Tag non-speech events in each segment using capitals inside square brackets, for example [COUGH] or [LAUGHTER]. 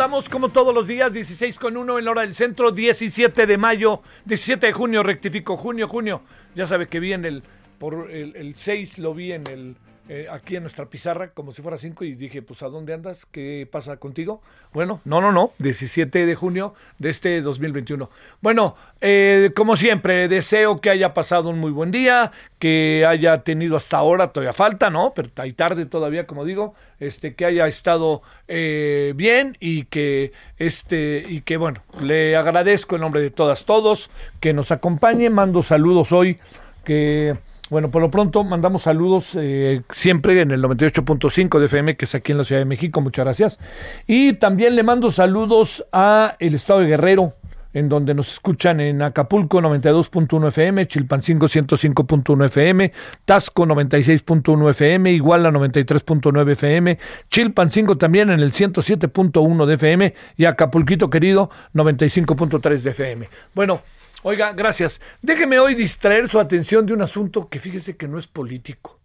Andamos como todos los días, 16 con 1 en la hora del centro, 17 de mayo, 17 de junio, rectifico, junio, junio. Ya sabe que vi en el, por el, el 6 lo vi en el, eh, aquí en nuestra pizarra, como si fuera 5, y dije, pues, ¿a dónde andas? ¿Qué pasa contigo? Bueno, no, no, no, 17 de junio de este 2021. Bueno, eh, como siempre, deseo que haya pasado un muy buen día, que haya tenido hasta ahora, todavía falta, ¿no? Pero hay tarde todavía, como digo, este, que haya estado eh, bien y que, este, y que, bueno, le agradezco en nombre de todas, todos, que nos acompañe, mando saludos hoy, que... Bueno, por lo pronto mandamos saludos eh, siempre en el 98.5 de FM, que es aquí en la Ciudad de México. Muchas gracias. Y también le mando saludos a el estado de Guerrero, en donde nos escuchan en Acapulco 92.1 FM, Chilpancingo 105.1 FM, Tasco 96.1 FM, Iguala 93.9 FM, Chilpancingo también en el 107.1 de FM y Acapulquito querido 95.3 de FM. Bueno, Oiga, gracias. Déjeme hoy distraer su atención de un asunto que fíjese que no es político.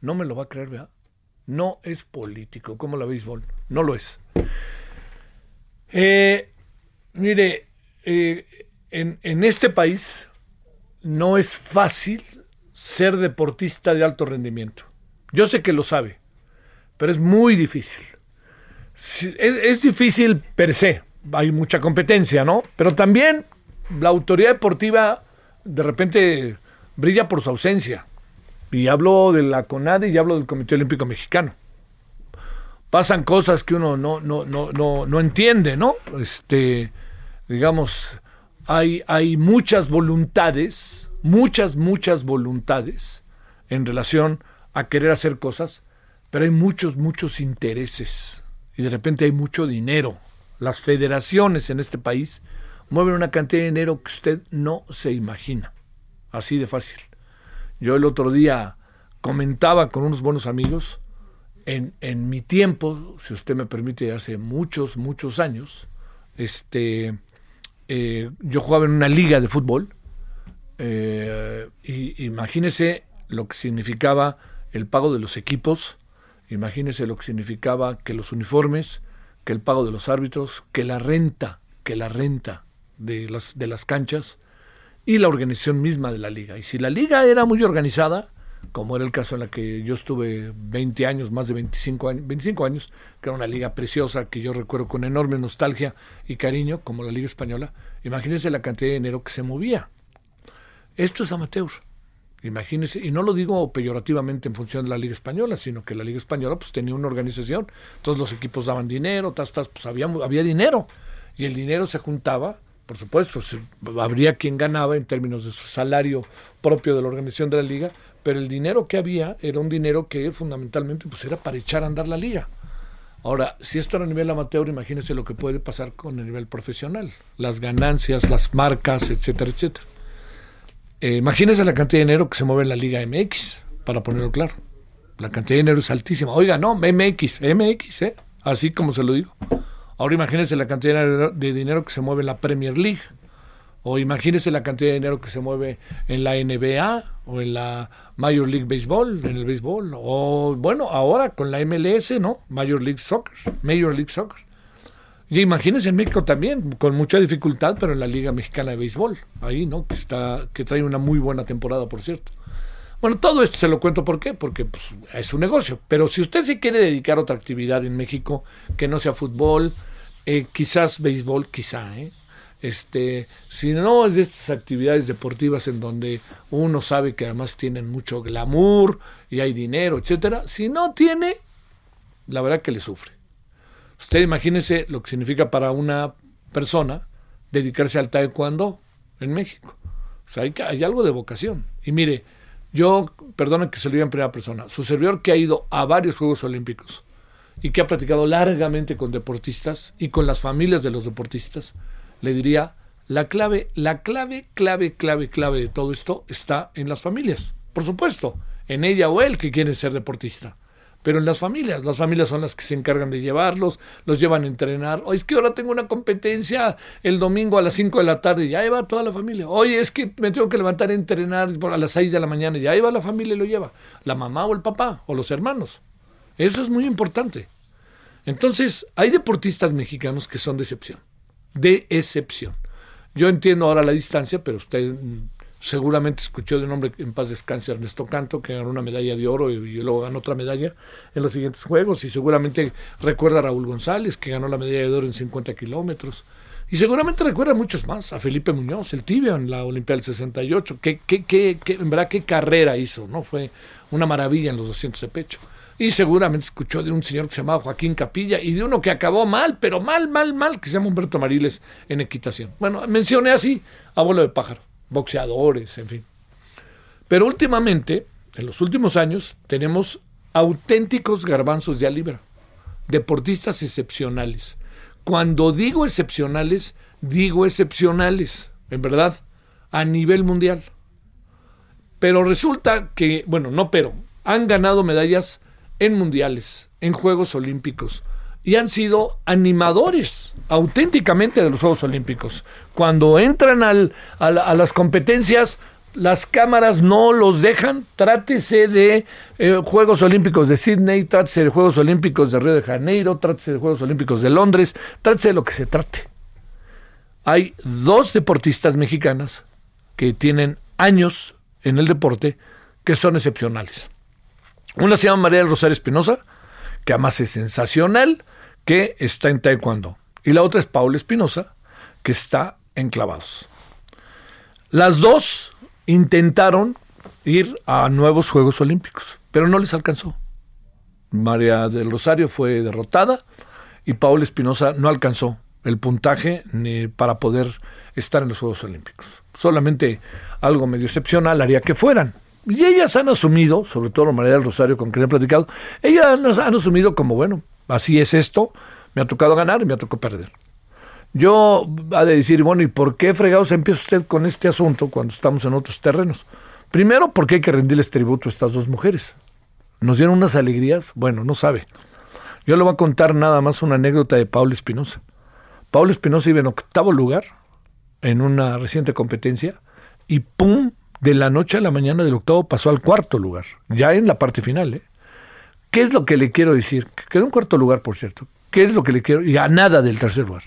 No me lo va a creer, ¿verdad? No es político, como la béisbol. No lo es. Eh, mire, eh, en, en este país no es fácil ser deportista de alto rendimiento. Yo sé que lo sabe, pero es muy difícil. Es, es difícil per se. Hay mucha competencia, ¿no? Pero también la autoridad deportiva de repente brilla por su ausencia. Y hablo de la CONADE y hablo del Comité Olímpico Mexicano. Pasan cosas que uno no, no, no, no, no entiende, ¿no? Este, digamos, hay, hay muchas voluntades, muchas, muchas voluntades en relación a querer hacer cosas, pero hay muchos, muchos intereses. Y de repente hay mucho dinero. Las federaciones en este país mueven una cantidad de dinero que usted no se imagina. Así de fácil. Yo el otro día comentaba con unos buenos amigos, en, en mi tiempo, si usted me permite, hace muchos, muchos años, este, eh, yo jugaba en una liga de fútbol, eh, y imagínese lo que significaba el pago de los equipos, imagínese lo que significaba que los uniformes, que el pago de los árbitros, que la renta, que la renta de las, de las canchas y la organización misma de la liga. Y si la liga era muy organizada, como era el caso en la que yo estuve 20 años, más de 25 años, 25 años, que era una liga preciosa que yo recuerdo con enorme nostalgia y cariño, como la liga española, imagínense la cantidad de dinero que se movía. Esto es amateur. Imagínense, y no lo digo peyorativamente en función de la Liga Española, sino que la Liga Española pues tenía una organización, todos los equipos daban dinero, tas, pues había, había dinero, y el dinero se juntaba por supuesto, habría quien ganaba en términos de su salario propio de la organización de la liga, pero el dinero que había era un dinero que fundamentalmente pues era para echar a andar la liga. Ahora, si esto era a nivel amateur, imagínense lo que puede pasar con el nivel profesional, las ganancias, las marcas, etcétera, etcétera. Eh, imagínense la cantidad de dinero que se mueve en la Liga MX, para ponerlo claro. La cantidad de dinero es altísima. Oiga, no, MX, MX, ¿eh? así como se lo digo. Ahora imagínense la cantidad de dinero que se mueve en la Premier League. O imagínense la cantidad de dinero que se mueve en la NBA o en la Major League Baseball, en el béisbol. O bueno, ahora con la MLS, ¿no? Major League Soccer. Major League Soccer. Y imagínense en México también, con mucha dificultad, pero en la Liga Mexicana de Béisbol, ahí, ¿no? Que está, que trae una muy buena temporada, por cierto. Bueno, todo esto se lo cuento por qué, porque pues, es un negocio. Pero si usted se quiere dedicar a otra actividad en México, que no sea fútbol, eh, quizás béisbol, quizá, ¿eh? Este, si no es de estas actividades deportivas en donde uno sabe que además tienen mucho glamour y hay dinero, etcétera, si no tiene, la verdad que le sufre. Usted imagínese lo que significa para una persona dedicarse al taekwondo en México. O sea, hay, algo de vocación. Y mire, yo, perdone que se lo diga en primera persona, su servidor que ha ido a varios Juegos Olímpicos y que ha platicado largamente con deportistas y con las familias de los deportistas, le diría, la clave, la clave, clave, clave, clave de todo esto está en las familias. Por supuesto, en ella o él que quiere ser deportista pero en las familias. Las familias son las que se encargan de llevarlos, los llevan a entrenar. Oye, es que ahora tengo una competencia el domingo a las 5 de la tarde, y ya va toda la familia. Oye, es que me tengo que levantar a entrenar a las 6 de la mañana, y ya va la familia y lo lleva. La mamá o el papá o los hermanos. Eso es muy importante. Entonces, hay deportistas mexicanos que son de excepción. De excepción. Yo entiendo ahora la distancia, pero usted seguramente escuchó de un hombre en paz descanse Ernesto Canto, que ganó una medalla de oro y, luego ganó otra medalla en los siguientes Juegos, y seguramente recuerda a Raúl González, que ganó la medalla de oro en 50 kilómetros, y seguramente recuerda a muchos más, a Felipe Muñoz, el tibio en la Olimpiada del 68, que, que, que, en verdad qué carrera hizo, ¿no? Fue una maravilla en los 200 de pecho. Y seguramente escuchó de un señor que se llamaba Joaquín Capilla y de uno que acabó mal, pero mal, mal, mal, que se llama Humberto Mariles en equitación. Bueno, mencioné así, abuelo de pájaro boxeadores, en fin. Pero últimamente, en los últimos años, tenemos auténticos garbanzos de alibra, deportistas excepcionales. Cuando digo excepcionales, digo excepcionales, en verdad, a nivel mundial. Pero resulta que, bueno, no pero, han ganado medallas en mundiales, en Juegos Olímpicos, y han sido animadores auténticamente de los Juegos Olímpicos. Cuando entran al, a, las competencias, las cámaras no los dejan. Trátese de eh, Juegos Olímpicos de Sydney, trátese de Juegos Olímpicos de Río de Janeiro, trátese de Juegos Olímpicos de Londres, trátese de lo que se trate. Hay dos deportistas mexicanas que tienen años en el deporte que son excepcionales. Una se llama María del Rosario Espinosa, que además es sensacional, que está en Taekwondo. Y la otra es Paula Espinosa, que está en clavados. Las dos intentaron ir a nuevos Juegos Olímpicos, pero no les alcanzó. María del Rosario fue derrotada y Paula Espinosa no alcanzó el puntaje ni para poder estar en los Juegos Olímpicos. Solamente algo medio excepcional haría que fueran. Y ellas han asumido, sobre todo María del Rosario con quien he platicado, ellas han asumido como, bueno, así es esto, me ha tocado ganar y me ha tocado perder. Yo ha de decir, bueno, ¿y por qué fregados empieza usted con este asunto cuando estamos en otros terrenos? Primero, porque hay que rendirles tributo a estas dos mujeres. Nos dieron unas alegrías, bueno, no sabe. Yo le voy a contar nada más una anécdota de Paula Espinosa. Paula Espinosa iba en octavo lugar en una reciente competencia y ¡pum! De la noche a la mañana del octavo pasó al cuarto lugar, ya en la parte final. ¿eh? ¿Qué es lo que le quiero decir? Quedó en cuarto lugar, por cierto. ¿Qué es lo que le quiero? Y a nada del tercer lugar.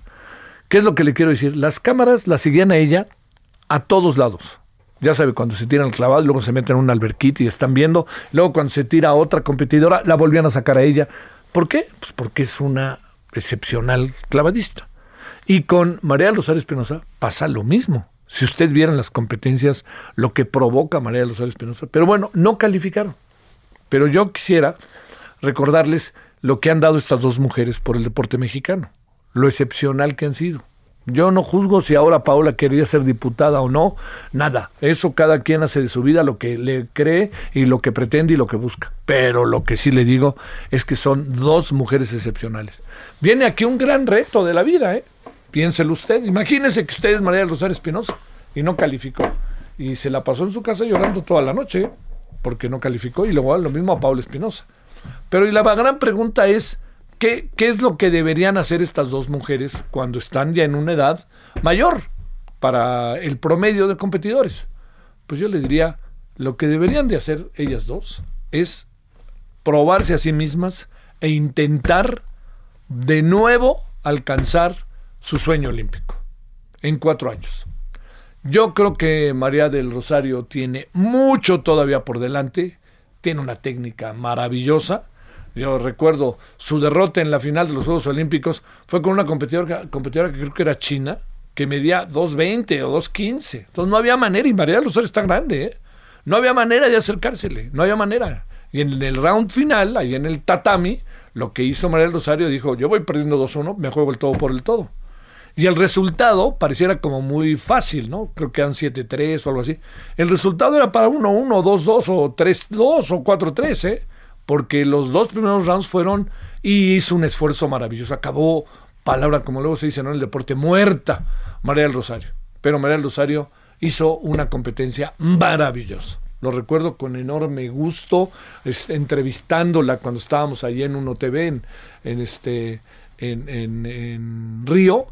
¿Qué es lo que le quiero decir? Las cámaras la seguían a ella a todos lados. Ya sabe, cuando se tiran el clavado luego se meten en un alberquito y están viendo. Luego cuando se tira a otra competidora, la volvían a sacar a ella. ¿Por qué? Pues porque es una excepcional clavadista. Y con María Rosario Espinosa pasa lo mismo. Si usted viera las competencias lo que provoca María Rosario Espinosa. Pero bueno, no calificaron. Pero yo quisiera recordarles lo que han dado estas dos mujeres por el deporte mexicano, lo excepcional que han sido. Yo no juzgo si ahora Paola quería ser diputada o no, nada. Eso cada quien hace de su vida lo que le cree y lo que pretende y lo que busca. Pero lo que sí le digo es que son dos mujeres excepcionales. Viene aquí un gran reto de la vida, ¿eh? Piénselo usted. Imagínese que usted es María del Rosario Espinosa y no calificó. Y se la pasó en su casa llorando toda la noche, porque no calificó. Y luego lo mismo a Paola Espinosa. Pero y la gran pregunta es ¿Qué, es lo que deberían hacer estas dos mujeres cuando están ya en una edad mayor para el promedio de competidores? Pues yo les diría, lo que deberían de hacer ellas dos es probarse a sí mismas e intentar de nuevo alcanzar su sueño olímpico en cuatro años. Yo creo que María del Rosario tiene mucho todavía por delante, tiene una técnica maravillosa yo recuerdo su derrota en la final de los Juegos Olímpicos fue con una competidora, competidora que creo que era China, que medía 2.20 o 2.15. Entonces no había manera, y María Rosario está grande, ¿eh? no había manera de acercársele, no había manera. Y en el round final, ahí en el tatami, lo que hizo María Rosario dijo, yo voy perdiendo 2-1, me juego el todo por el todo. Y el resultado pareciera como muy fácil, ¿no? Creo que eran 7-3 o algo así. El resultado era para 1-1, 2-2 o 3-2 o 4-3, ¿eh? porque los dos primeros rounds fueron y hizo un esfuerzo maravilloso. Acabó, palabra como luego se dice en el deporte, muerta María del Rosario. Pero María del Rosario hizo una competencia maravillosa. Lo recuerdo con enorme gusto, entrevistándola cuando estábamos allí en Uno TV, en, este, en, en Río,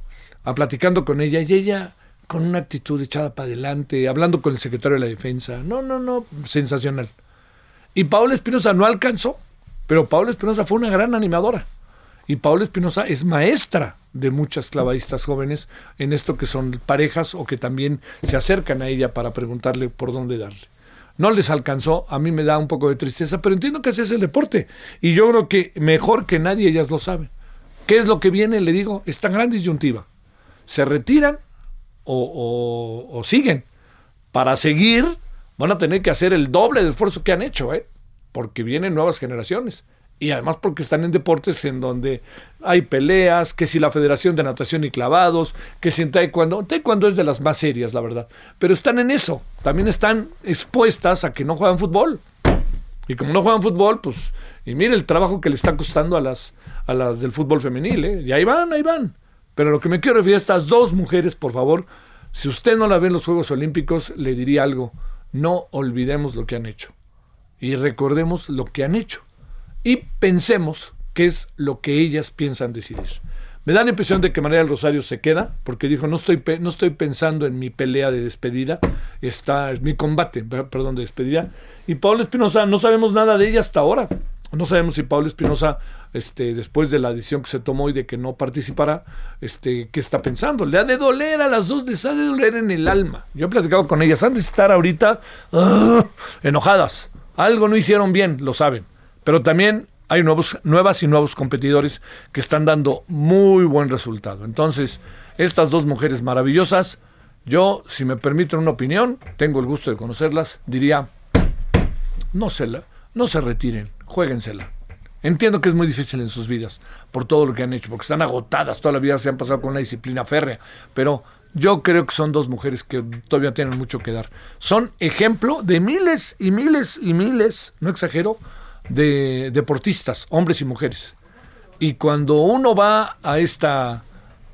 platicando con ella, y ella con una actitud echada para adelante, hablando con el secretario de la defensa. No, no, no, sensacional. Y Paula Espinosa no alcanzó, pero Paula Espinosa fue una gran animadora. Y Paula Espinosa es maestra de muchas clavadistas jóvenes en esto que son parejas o que también se acercan a ella para preguntarle por dónde darle. No les alcanzó, a mí me da un poco de tristeza, pero entiendo que ese es el deporte. Y yo creo que mejor que nadie ellas lo saben. ¿Qué es lo que viene? Le digo, es tan gran disyuntiva. ¿Se retiran o, siguen? Para seguir van a tener que hacer el doble de esfuerzo que han hecho, ¿eh? porque vienen nuevas generaciones. Y además porque están en deportes en donde hay peleas, que si la Federación de Natación y Clavados, que si en Taekwondo, Taekwondo es de las más serias, la verdad. Pero están en eso, también están expuestas a que no juegan fútbol. Y como no juegan fútbol, pues, y mire el trabajo que le está costando a las, a las del fútbol femenil, ¿eh? Y ahí van, ahí van. Pero lo que me quiero referir a estas dos mujeres, por favor, si usted no la ve en los Juegos Olímpicos, le diría algo. No olvidemos lo que han hecho. Y recordemos lo que han hecho. Y pensemos qué es lo que ellas piensan decidir. Me da la impresión de que María del Rosario se queda porque dijo no estoy no estoy pensando en mi pelea de despedida, está es mi combate, perdón, de despedida y Paula Espinosa no sabemos nada de ella hasta ahora. No sabemos si Paula Espinosa, este, después de la decisión que se tomó y de que no participará, este, qué está pensando. Le ha de doler a las dos, les ha de doler en el alma. Yo he platicado con ellas, han de estar ahorita ah, enojadas. Algo no hicieron bien, lo saben. Pero también hay nuevos, nuevas y nuevos competidores que están dando muy buen resultado. Entonces, estas dos mujeres maravillosas, yo, si me permiten una opinión, tengo el gusto de conocerlas, diría, no se, la, no se retiren juéguensela. Entiendo que es muy difícil en sus vidas por todo lo que han hecho, porque están agotadas, toda la vida se han pasado con una disciplina férrea, pero yo creo que son dos mujeres que todavía tienen mucho que dar. Son ejemplo de miles y miles y miles, no exagero, de deportistas, hombres y mujeres. Y cuando uno va a esta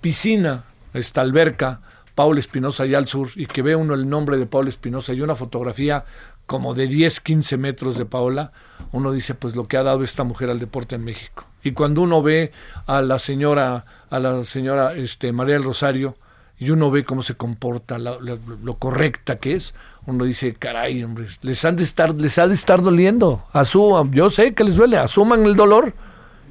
piscina, a esta alberca, Paul Espinosa allá al sur, y que ve uno el nombre de Paul Espinosa y una fotografía como de 10, 15 metros de Paola, uno dice, pues lo que ha dado esta mujer al deporte en México. Y cuando uno ve a la señora, a la señora este, María del Rosario, y uno ve cómo se comporta, lo correcta que es, uno dice, caray, hombre, les, han de estar, les ha de estar doliendo. Asum, yo sé que les duele, asuman el dolor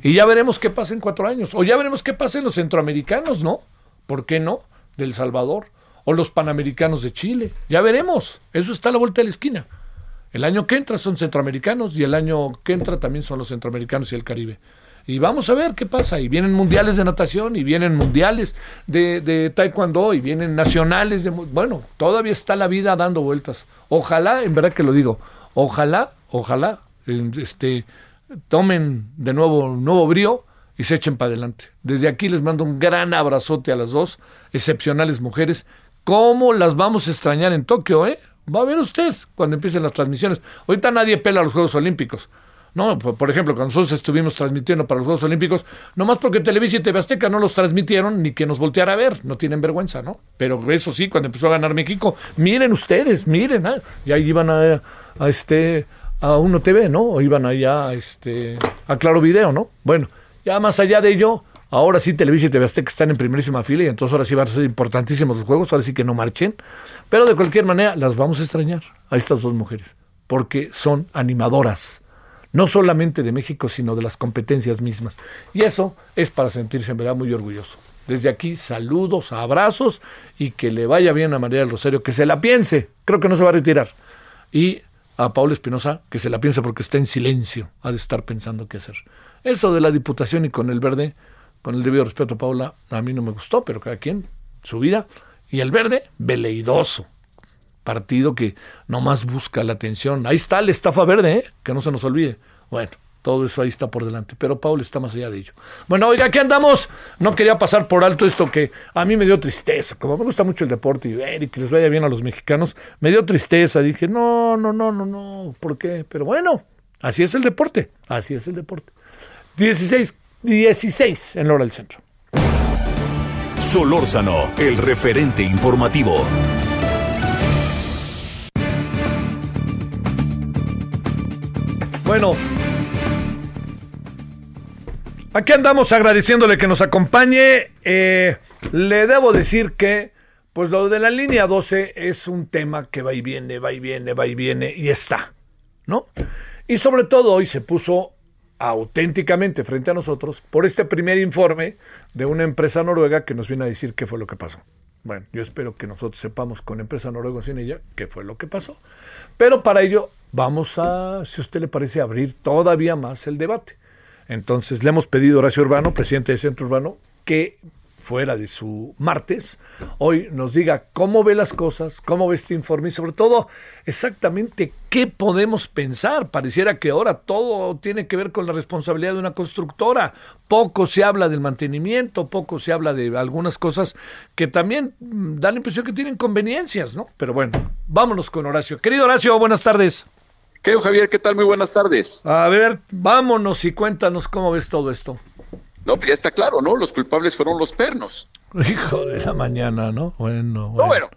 y ya veremos qué pasa en cuatro años. O ya veremos qué pasa en los centroamericanos, ¿no? ¿Por qué no? Del Salvador. O los panamericanos de Chile. Ya veremos. Eso está a la vuelta de la esquina. El año que entra son centroamericanos y el año que entra también son los centroamericanos y el Caribe. Y vamos a ver qué pasa. Y vienen mundiales de natación, y vienen mundiales de, taekwondo, y vienen nacionales de... Bueno, todavía está la vida dando vueltas. Ojalá, en verdad que lo digo, ojalá, ojalá, este, tomen de nuevo nuevo brío y se echen para adelante. Desde aquí les mando un gran abrazote a las dos, excepcionales mujeres. ¿Cómo las vamos a extrañar en Tokio, eh? Va a ver usted cuando empiecen las transmisiones. Ahorita nadie pela los Juegos Olímpicos. No, por ejemplo, cuando nosotros estuvimos transmitiendo para los Juegos Olímpicos, nomás porque Televisa y TV Azteca no los transmitieron ni que nos volteara a ver, no tienen vergüenza, ¿no? Pero eso sí, cuando empezó a ganar México, miren ustedes, miren, ¿eh? y ahí iban a, a, este a Uno TV, ¿no? O iban allá este, a Claro Video, ¿no? Bueno, ya más allá de ello, ahora sí Televisa y TV Azteca están en primerísima fila y entonces ahora sí van a ser importantísimos los juegos, ahora sí que no marchen. Pero de cualquier manera, las vamos a extrañar a estas dos mujeres, porque son animadoras no solamente de México, sino de las competencias mismas. Y eso es para sentirse en verdad muy orgulloso. Desde aquí, saludos, abrazos y que le vaya bien a María del Rosario, que se la piense, creo que no se va a retirar. Y a Paula Espinosa, que se la piense porque está en silencio, ha de estar pensando qué hacer. Eso de la Diputación y con el verde, con el debido respeto Paula, a mí no me gustó, pero cada quien, su vida. Y el verde, veleidoso partido que nomás busca la atención. Ahí está la estafa verde, ¿eh? que no se nos olvide. Bueno, todo eso ahí está por delante, pero Paul está más allá de ello. Bueno, oiga, aquí andamos. No quería pasar por alto esto que a mí me dio tristeza. Como me gusta mucho el deporte y, que les vaya bien a los mexicanos, me dio tristeza. Dije, no, no, no, no, no, ¿por qué? Pero bueno, así es el deporte, así es el deporte. 16, 16 en la hora del centro. Solórzano, el referente informativo. Bueno, aquí andamos agradeciéndole que nos acompañe. Eh, le debo decir que, pues lo de la línea 12 es un tema que va y viene, va y viene, va y viene y está, ¿no? Y sobre todo hoy se puso auténticamente frente a nosotros por este primer informe de una empresa noruega que nos viene a decir qué fue lo que pasó. Bueno, yo espero que nosotros sepamos con empresa noruega sin ella qué fue lo que pasó. Pero para ello vamos a, si usted le parece, abrir todavía más el debate. Entonces le hemos pedido a Horacio Urbano, presidente de Centro Urbano, que fuera de su martes, hoy nos diga cómo ve las cosas, cómo ve este informe y sobre todo exactamente qué podemos pensar. Pareciera que ahora todo tiene que ver con la responsabilidad de una constructora. Poco se habla del mantenimiento, poco se habla de algunas cosas que también dan la impresión que tienen conveniencias, ¿no? Pero bueno, vámonos con Horacio. Querido Horacio, buenas tardes. Querido Javier, ¿qué tal? Muy buenas tardes. A ver, vámonos y cuéntanos cómo ves todo esto. No, pues ya está claro, ¿no? Los culpables fueron los pernos. [LAUGHS] Hijo de la mañana, ¿no? Bueno, bueno. No, bueno,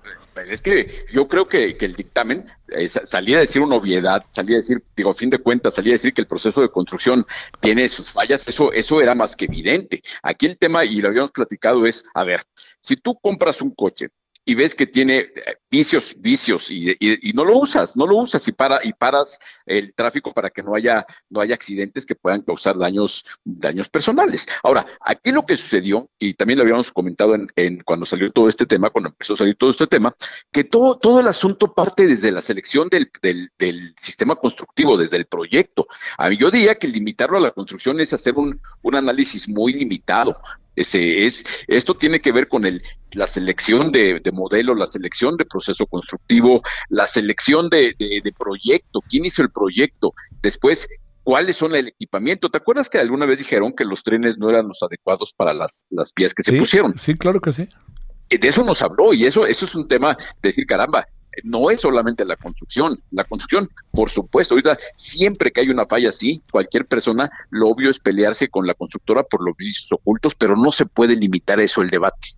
es que yo creo que, el dictamen eh, salía a decir una obviedad, salía a decir, digo, a fin de cuentas, salía a decir que el proceso de construcción tiene sus fallas, eso, eso era más que evidente. Aquí el tema, y lo habíamos platicado, es, a ver, si tú compras un coche y ves que tiene eh, vicios, vicios y, y, no lo usas, no lo usas y para y paras el tráfico para que no haya no haya accidentes que puedan causar daños daños personales. Ahora, aquí lo que sucedió y también lo habíamos comentado en, en cuando salió todo este tema, cuando empezó a salir todo este tema, que todo todo el asunto parte desde la selección del, del, del sistema constructivo, desde el proyecto. A mí yo diría que limitarlo a la construcción es hacer un, un análisis muy limitado. Ese es, esto tiene que ver con el, la selección de, modelo, la selección de proceso constructivo, la selección de, proyecto, quién hizo el proyecto, después cuáles son el equipamiento. ¿Te acuerdas que alguna vez dijeron que los trenes no eran los adecuados para las, las vías que se pusieron? Sí, claro que sí. De eso nos habló y eso, eso es un tema de decir, caramba, no es solamente la construcción. La construcción, por supuesto, ahorita siempre que hay una falla así, cualquier persona, lo obvio es pelearse con la constructora por los vicios ocultos, pero no se puede limitar eso el debate.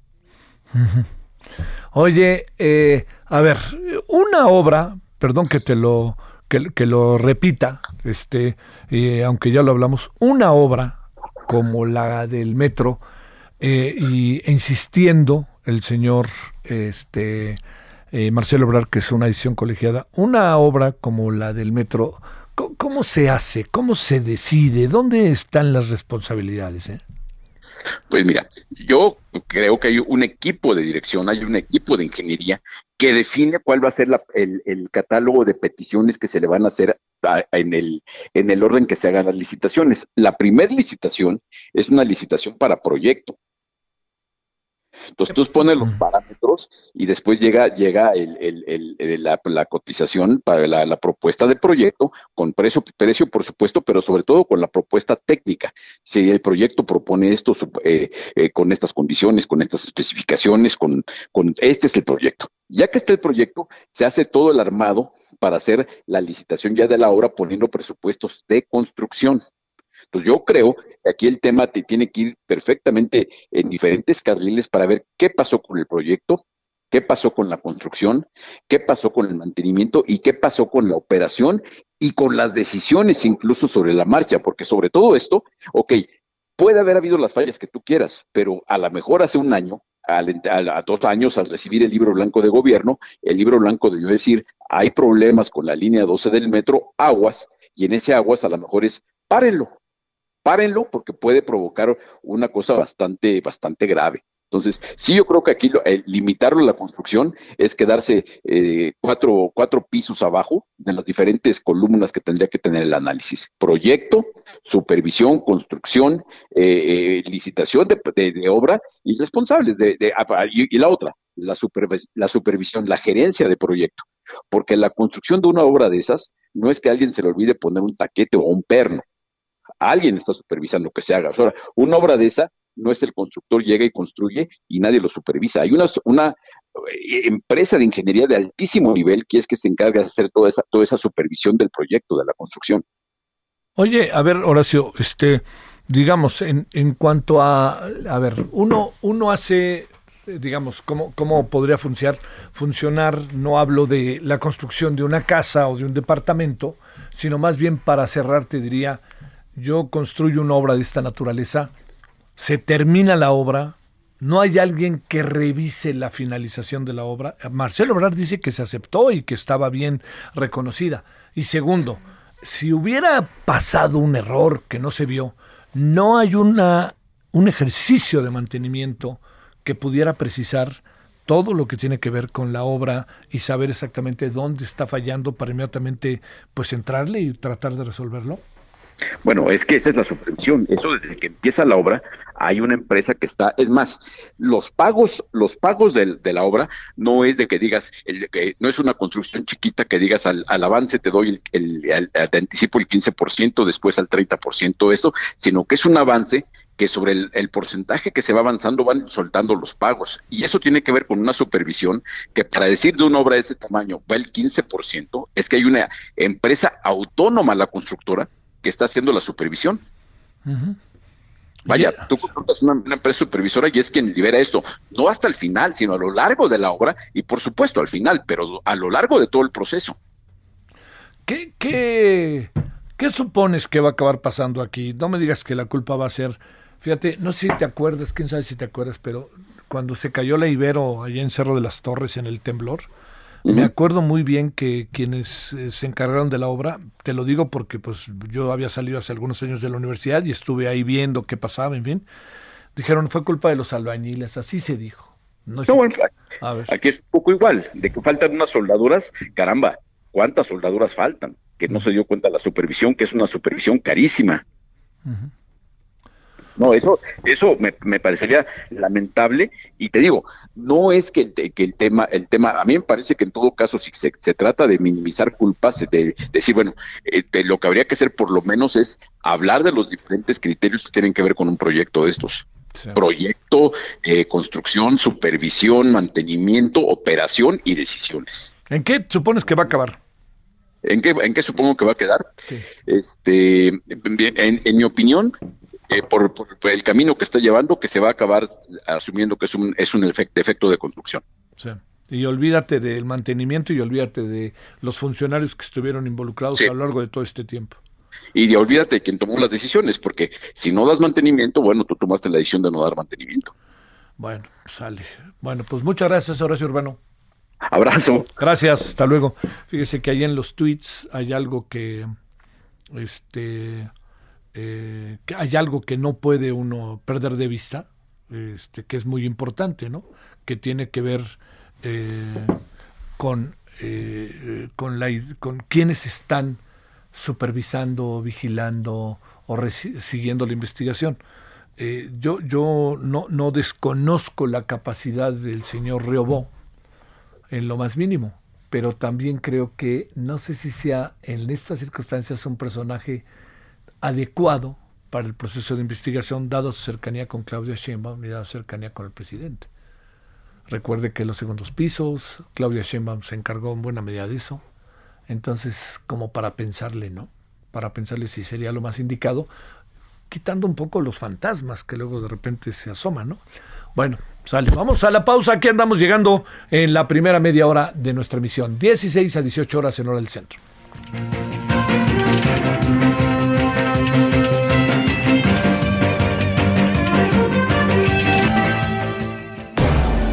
Oye, eh, a ver, una obra, perdón que te lo que, lo repita, este, eh, aunque ya lo hablamos, una obra como la del metro eh, y insistiendo el señor este eh, Marcelo Obrar, que es una edición colegiada, una obra como la del metro, ¿cómo, se hace? ¿Cómo se decide? ¿Dónde están las responsabilidades? Eh? Pues mira, yo creo que hay un equipo de dirección, hay un equipo de ingeniería que define cuál va a ser el, catálogo de peticiones que se le van a hacer en, el, en el orden que se hagan las licitaciones. La primera licitación es una licitación para proyecto. Entonces tú pones los parámetros y después llega, llega la, cotización para la, propuesta de proyecto con precio, precio, por supuesto, pero sobre todo con la propuesta técnica. Si el proyecto propone esto eh, eh, con estas condiciones, con estas especificaciones, con, con este es el proyecto. Ya que está el proyecto, se hace todo el armado para hacer la licitación ya de la obra poniendo presupuestos de construcción. Entonces yo creo que aquí el tema te tiene que ir perfectamente en diferentes carriles para ver qué pasó con el proyecto, qué pasó con la construcción, qué pasó con el mantenimiento y qué pasó con la operación y con las decisiones incluso sobre la marcha, porque sobre todo esto, ok, puede haber habido las fallas que tú quieras, pero a lo mejor hace un año, a dos años al recibir el libro blanco de gobierno, el libro blanco debió decir, hay problemas con la línea 12 del metro, aguas, y en ese aguas a lo mejor es, párenlo, párenlo porque puede provocar una cosa bastante, bastante grave. Entonces, sí, yo creo que aquí limitarlo a la construcción es quedarse eh, cuatro, cuatro pisos abajo de las diferentes columnas que tendría que tener el análisis. Proyecto, supervisión, construcción, eh, eh, licitación de, obra y responsables de, ah, y, la otra, la, la supervisión, la gerencia de proyecto. Porque la construcción de una obra de esas no es que alguien se le olvide poner un taquete o un perno alguien está supervisando que se haga. Ahora, una obra de esa no es el constructor llega y construye y nadie lo supervisa. Hay una, una eh, empresa de ingeniería de altísimo nivel que es que se encarga de hacer toda esa, toda esa supervisión del proyecto, de la construcción. Oye, a ver, Horacio, este, digamos, en, en cuanto a, a ver, uno, uno hace, digamos, ¿cómo, cómo podría funcionar? Funcionar, no hablo de la construcción de una casa o de un departamento, sino más bien para cerrar, te diría, yo construyo una obra de esta naturaleza, se termina la obra, no hay alguien que revise la finalización de la obra. Marcelo Obrar dice que se aceptó y que estaba bien reconocida. Y segundo, si hubiera pasado un error que no se vio, no hay una, un ejercicio de mantenimiento que pudiera precisar todo lo que tiene que ver con la obra y saber exactamente dónde está fallando para inmediatamente pues entrarle y tratar de resolverlo. Bueno, es que esa es la supervisión. Eso desde que empieza la obra hay una empresa que está. Es más, los pagos, los pagos de, la obra no es de que digas, el, no es una construcción chiquita que digas al, avance te doy el, te anticipo el 15%, después al 30% eso, sino que es un avance que sobre el, porcentaje que se va avanzando van soltando los pagos. Y eso tiene que ver con una supervisión que para decir de una obra de ese tamaño va el 15%, es que hay una empresa autónoma, la constructora, que está haciendo la supervisión. Vaya, tú contratas una, una, empresa supervisora y es quien libera esto, no hasta el final, sino a lo largo de la obra y por supuesto al final, pero a lo largo de todo el proceso. ¿Qué, qué, qué supones que va a acabar pasando aquí? No me digas que la culpa va a ser, fíjate, no sé si te acuerdas, quién sabe si te acuerdas, pero cuando se cayó la Ibero allá en Cerro de las Torres en el temblor, me acuerdo muy bien que quienes eh, se encargaron de la obra, te lo digo porque pues yo había salido hace algunos años de la universidad y estuve ahí viendo qué pasaba, en fin. Dijeron, fue culpa de los albañiles, así se dijo. No, aquí es un poco igual, de que faltan unas soldaduras, caramba, ¿cuántas soldaduras faltan? Que no se dio cuenta la supervisión, que es una supervisión carísima. No, eso, eso me, me, parecería lamentable y te digo, no es que el, que el tema, el tema, a mí me parece que en todo caso si se, se trata de minimizar culpas, de, decir, bueno, eh, lo que habría que hacer por lo menos es hablar de los diferentes criterios que tienen que ver con un proyecto de estos. Proyecto, eh, construcción, supervisión, mantenimiento, operación y decisiones. ¿En qué supones que va a acabar? ¿En qué, en qué supongo que va a quedar? Este, en, en mi opinión, eh, por, el camino que está llevando, que se va a acabar asumiendo que es un, es un efecto, de construcción. Sí. Y olvídate del mantenimiento y olvídate de los funcionarios que estuvieron involucrados a lo largo de todo este tiempo. Y olvídate de quien tomó las decisiones, porque si no das mantenimiento, bueno, tú tomaste la decisión de no dar mantenimiento. Bueno, sale. Bueno, pues muchas gracias, Horacio Urbano. Abrazo. Gracias, hasta luego. Fíjese que ahí en los tweets hay algo que este eh, que hay algo que no puede uno perder de vista, este, que es muy importante, ¿no? Que tiene que ver eh, con, eh, con, la, con quienes están supervisando, vigilando o siguiendo la investigación. eh, yo, yo no, no desconozco la capacidad del señor Riobó en lo más mínimo, pero también creo que no sé si sea en estas circunstancias un personaje adecuado para el proceso de investigación, dado su cercanía con Claudia Sheinbaum y dado su cercanía con el presidente. Recuerde que los segundos pisos, Claudia Sheinbaum se encargó en buena medida de eso. Entonces, como para pensarle, ¿no? Para pensarle si sería lo más indicado, quitando un poco los fantasmas que luego de repente se asoman, ¿no? Bueno, sale. Vamos a la pausa. Aquí andamos llegando en la primera media hora de nuestra emisión. 16 a 18 horas en hora del centro.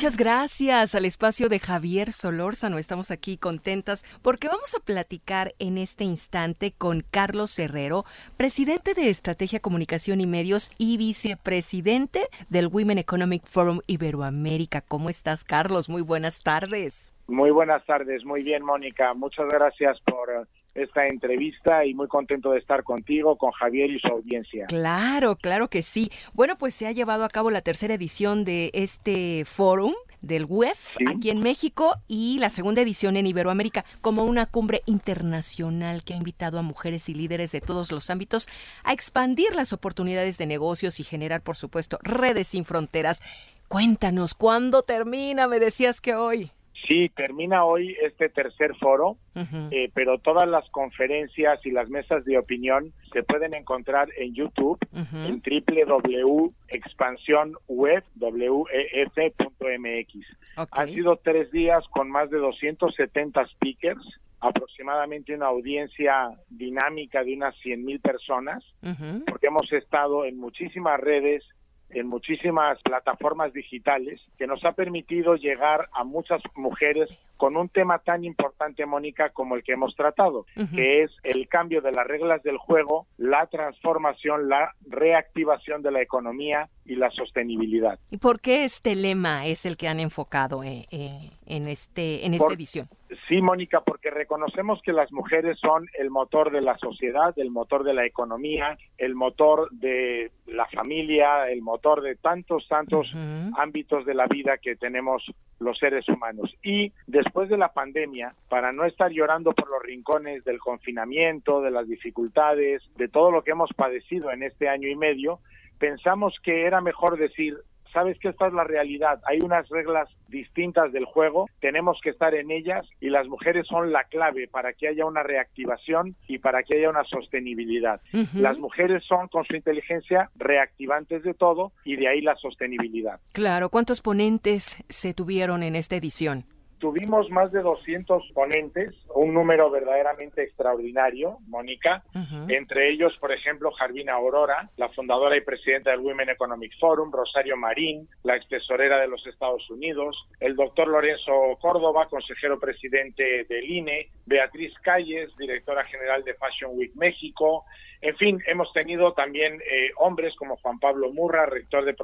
Muchas gracias al espacio de Javier Solórzano. Estamos aquí contentas porque vamos a platicar en este instante con Carlos Herrero, presidente de Estrategia Comunicación y Medios y vicepresidente del Women Economic Forum Iberoamérica. ¿Cómo estás, Carlos? Muy buenas tardes. Muy buenas tardes, muy bien, Mónica. Muchas gracias por esta entrevista y muy contento de estar contigo, con Javier y su audiencia. Claro, claro que sí. Bueno, pues se ha llevado a cabo la tercera edición de este fórum del WEF aquí en México y la segunda edición en Iberoamérica como una cumbre internacional que ha invitado a mujeres y líderes de todos los ámbitos a expandir las oportunidades de negocios y generar, por supuesto, redes sin fronteras. Cuéntanos, ¿cuándo termina? Me decías que hoy. Sí, termina hoy este tercer foro, eh, pero todas las conferencias y las mesas de opinión se pueden encontrar en YouTube en www.expansionweb.mx. Han sido tres días con más de 270 speakers, aproximadamente una audiencia dinámica de unas 100.000 personas, porque hemos estado en muchísimas redes en muchísimas plataformas digitales que nos ha permitido llegar a muchas mujeres con un tema tan importante, Mónica, como el que hemos tratado, que es el cambio de las reglas del juego, la transformación, la reactivación de la economía y la sostenibilidad. ¿Y por qué este lema es el que han enfocado eh, eh, en, este, en esta edición? Sí, Mónica, porque reconocemos que las mujeres son el motor de la sociedad, el motor de la economía, el motor de la familia, el motor de tantos, tantos ámbitos de la vida que tenemos los seres humanos. Y después de la pandemia, para no estar llorando por los rincones del confinamiento, de las dificultades, de todo lo que hemos padecido en este año y medio, pensamos que era mejor decir, sabes que esta es la realidad, hay unas reglas distintas del juego, tenemos que estar en ellas y las mujeres son la clave para que haya una reactivación y para que haya una sostenibilidad. Las mujeres son con su inteligencia reactivantes de todo y de ahí la sostenibilidad. Claro, ¿cuántos ponentes se tuvieron en esta edición? Tuvimos más de 200 ponentes, un número verdaderamente extraordinario, Mónica. Entre ellos, por ejemplo, Jarvina Aurora, la fundadora y presidenta del Women Economic Forum, Rosario Marín, la ex tesorera de los Estados Unidos, el doctor Lorenzo Córdoba, consejero presidente del INE, Beatriz Calles, directora general de Fashion Week México, en fin, hemos tenido también eh, hombres como Juan Pablo Murra, rector de,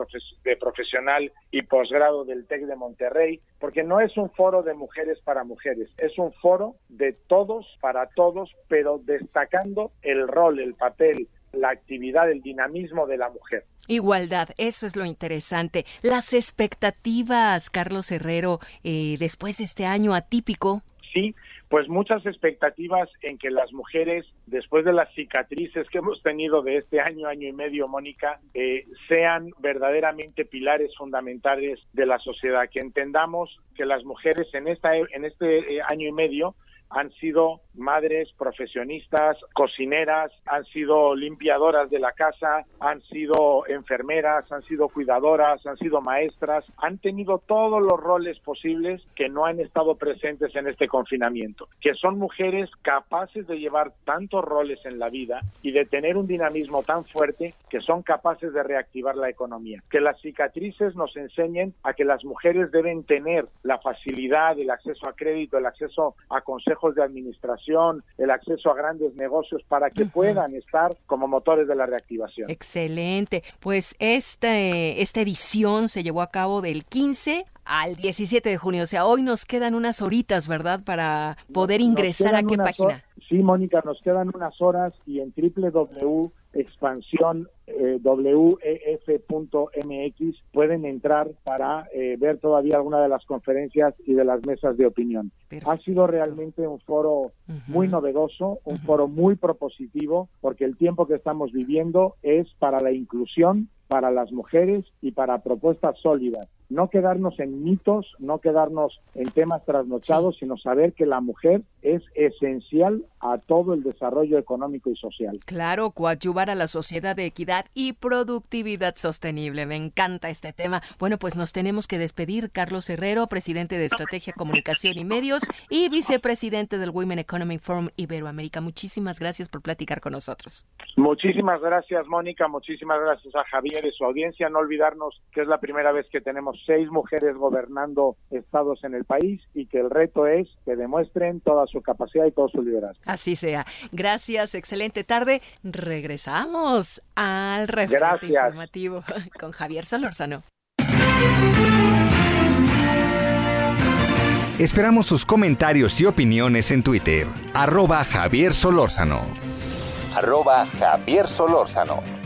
de profesional y posgrado del TEC de Monterrey, porque no es un foro de mujeres para mujeres, es un foro de todos para todos, pero destacando el rol, el papel, la actividad, el dinamismo de la mujer. Igualdad, eso es lo interesante. Las expectativas, Carlos Herrero, eh, después de este año atípico. Sí, pues muchas expectativas en que las mujeres, después de las cicatrices que hemos tenido de este año, año y medio, Mónica, eh, sean verdaderamente pilares fundamentales de la sociedad, que entendamos que las mujeres en, esta, en este eh, año y medio han sido madres profesionistas, cocineras, han sido limpiadoras de la casa, han sido enfermeras, han sido cuidadoras, han sido maestras, han tenido todos los roles posibles que no han estado presentes en este confinamiento, que son mujeres capaces de llevar tantos roles en la vida y de tener un dinamismo tan fuerte que son capaces de reactivar la economía. Que las cicatrices nos enseñen a que las mujeres deben tener la facilidad, el acceso a crédito, el acceso a consejos consejos de administración, el acceso a grandes negocios para que puedan estar como motores de la reactivación. Excelente. Pues este, esta edición se llevó a cabo del 15 al 17 de junio. O sea, hoy nos quedan unas horitas, ¿verdad? Para poder ingresar a qué página. Sí, Mónica, nos quedan unas horas y en www.expansión eh, wef.mx pueden entrar para eh, ver todavía alguna de las conferencias y de las mesas de opinión. Ha sido realmente un foro muy novedoso, un foro muy propositivo, porque el tiempo que estamos viviendo es para la inclusión, para las mujeres y para propuestas sólidas no quedarnos en mitos, no quedarnos en temas trasnochados, sino saber que la mujer es esencial a todo el desarrollo económico y social. Claro, coadyuvar a la sociedad de equidad y productividad sostenible. Me encanta este tema. Bueno, pues nos tenemos que despedir. Carlos Herrero, presidente de Estrategia, Comunicación y Medios y vicepresidente del Women Economic Forum Iberoamérica. Muchísimas gracias por platicar con nosotros. Muchísimas gracias, Mónica. Muchísimas gracias a Javier y su audiencia. No olvidarnos que es la primera vez que tenemos seis mujeres gobernando estados en el país y que el reto es que demuestren toda su capacidad y todo su liderazgo. Así sea. Gracias, excelente tarde. Regresamos al referente informativo [LAUGHS] con Javier Solórzano. Esperamos sus comentarios y opiniones en Twitter. Arroba Javier Solórzano. Arroba Javier Solórzano.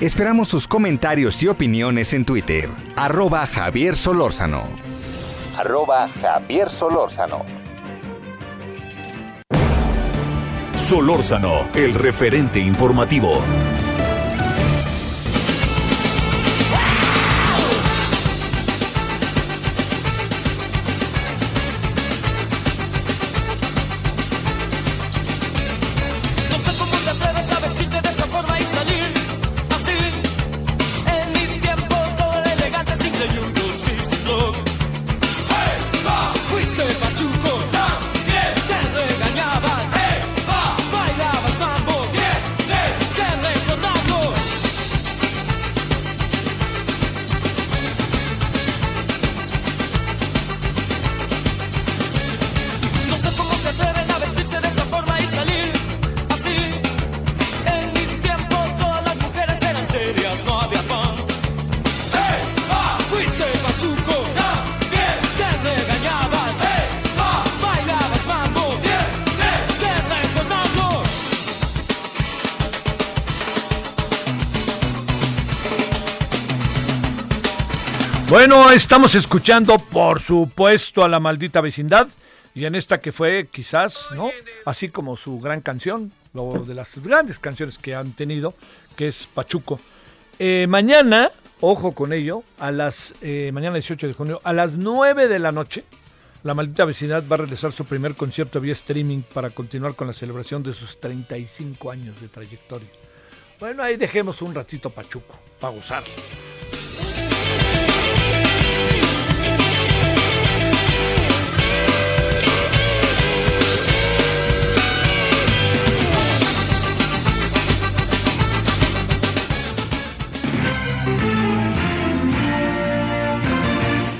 Esperamos sus comentarios y opiniones en Twitter. Arroba Javier Solórzano. Arroba Javier Solórzano. Solórzano, el referente informativo. Estamos escuchando, por supuesto, a la maldita vecindad. Y en esta que fue quizás, ¿no? Así como su gran canción, de las grandes canciones que han tenido, que es Pachuco. Eh, mañana, ojo con ello, a las, eh, mañana 18 de junio, a las 9 de la noche, la maldita vecindad va a realizar su primer concierto vía streaming para continuar con la celebración de sus 35 años de trayectoria. Bueno, ahí dejemos un ratito Pachuco, para gozar.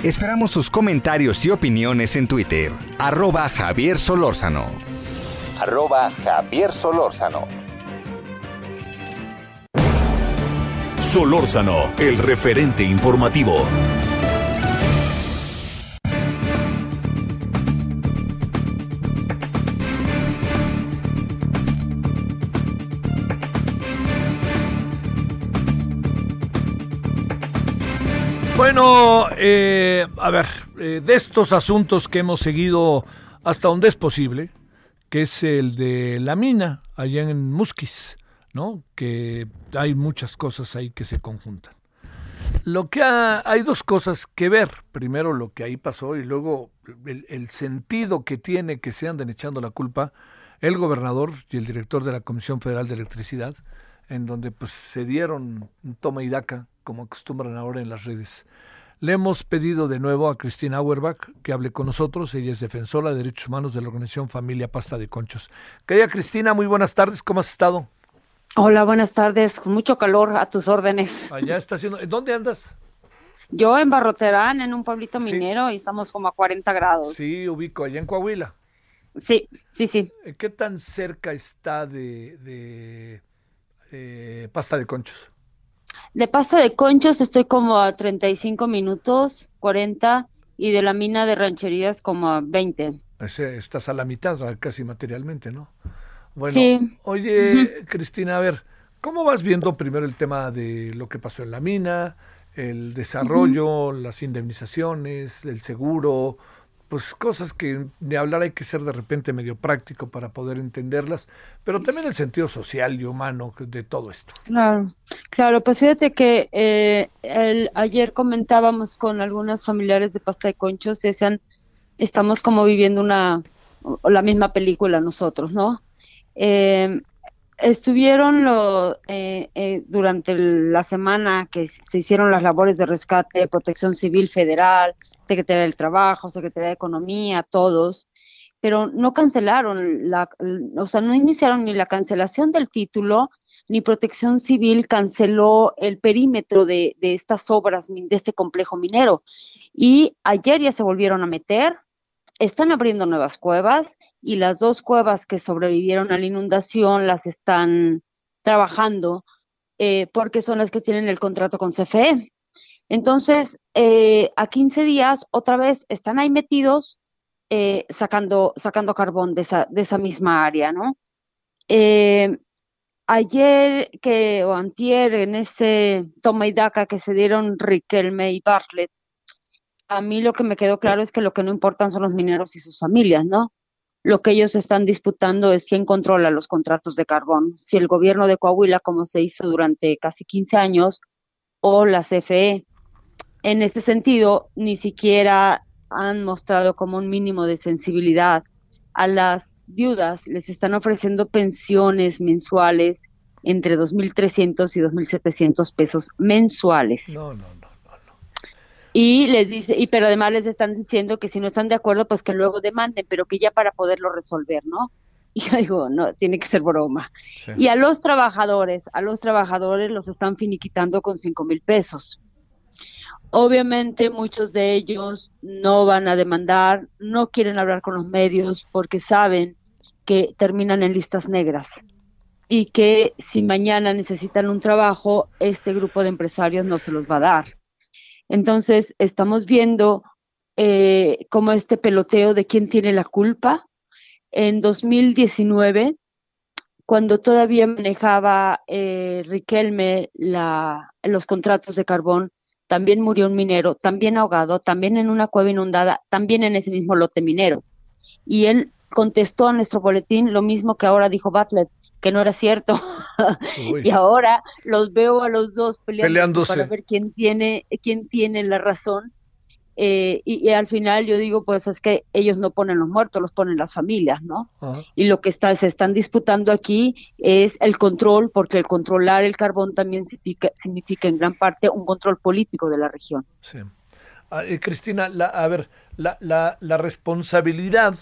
Esperamos sus comentarios y opiniones en Twitter. Arroba Javier Solórzano. Arroba Javier Solórzano. Solórzano, el referente informativo. Bueno, eh, a ver, eh, de estos asuntos que hemos seguido hasta donde es posible, que es el de la mina allá en Musquis, ¿no? Que hay muchas cosas ahí que se conjuntan. Lo que hay dos cosas que ver. Primero lo que ahí pasó y luego el, sentido que tiene que se anden echando la culpa el gobernador y el director de la Comisión Federal de Electricidad, en donde pues se dieron toma y daca, como acostumbran ahora en las redes. Le hemos pedido de nuevo a Cristina Auerbach que hable con nosotros. Ella es defensora de derechos humanos de la organización Familia Pasta de Conchos. Querida Cristina, muy buenas tardes. ¿Cómo has estado? Hola, buenas tardes. Con mucho calor, a tus órdenes. Allá está haciendo. ¿Dónde andas? Yo en Barroterán, en un pueblito minero, y estamos como a 40 grados. Sí, ubico, allá en Coahuila. Sí, sí, sí. Eh, ¿Qué tan cerca está de, de eh, Pasta de Conchos? De Pasta de Conchos estoy como a 35 minutos, 40, y de la mina de rancherías como a 20. estás a la mitad casi materialmente, ¿no? Bueno, oye, Cristina, a ver, ¿cómo vas viendo primero el tema de lo que pasó en la mina, el desarrollo, las indemnizaciones, el seguro, pues cosas que de hablar hay que ser de repente medio práctico para poder entenderlas, pero también el sentido social y humano de todo esto. Claro, claro, pues fíjate que eh, el, ayer comentábamos con algunos familiares de Pasta de Conchos, decían, estamos como viviendo una, la misma película nosotros, ¿no? Eh, estuvieron lo, eh, eh, durante la semana que se hicieron las labores de rescate, protección civil federal, Secretaría del Trabajo, Secretaría de Economía, todos, pero no cancelaron, la, o sea, no iniciaron ni la cancelación del título, ni protección civil canceló el perímetro de, estas obras, de este complejo minero. Y ayer ya se volvieron a meter, están abriendo nuevas cuevas y las dos cuevas que sobrevivieron a la inundación las están trabajando eh, porque son las que tienen el contrato con CFE. Entonces, eh, a 15 días, otra vez están ahí metidos eh, sacando, sacando carbón de esa, de esa misma área, ¿no? ayer que, o antier, en ese toma y daca que se dieron Riquelme y Bartlett, a mí lo que me quedó claro es que lo que no importan son los mineros y sus familias, ¿no? Lo que ellos están disputando es quién controla los contratos de carbón, si el gobierno de Coahuila, como se hizo durante casi 15 años, o la CFE. En ese sentido, ni siquiera han mostrado como un mínimo de sensibilidad. A las viudas les están ofreciendo pensiones mensuales entre 2.300 y 2.700 pesos mensuales. No, no, no y les dice, y pero además les están diciendo que si no están de acuerdo, pues que luego demanden, pero que ya para poderlo resolver, ¿no? [LAUGHS] Y yo digo, no, tiene que ser broma. Y a los trabajadores, a los trabajadores los están finiquitando con cinco mil pesos. Obviamente muchos de ellos no van a demandar, no quieren hablar con los medios porque saben que terminan en listas negras y que si mañana necesitan un trabajo, este grupo de empresarios no se los va a dar. Entonces, estamos viendo eh, como este peloteo de quién tiene la culpa. En 2019, cuando todavía manejaba eh, Riquelme los contratos de carbón, también murió un minero, también ahogado, también en una cueva inundada, también en ese mismo lote minero. Y él contestó a nuestro boletín lo mismo que ahora dijo Bartlett, que no era cierto. [LAUGHS] y ahora los veo a los dos peleándose, para ver quién tiene, quién tiene la razón. Eh, y, al final yo digo, pues es que ellos no ponen los muertos, los ponen las familias, ¿no? Y lo que está, se están disputando aquí es el control, porque el controlar el carbón también significa, significa en gran parte un control político de la región. Sí. Ah, eh, Cristina, la, a ver, la, la, la responsabilidad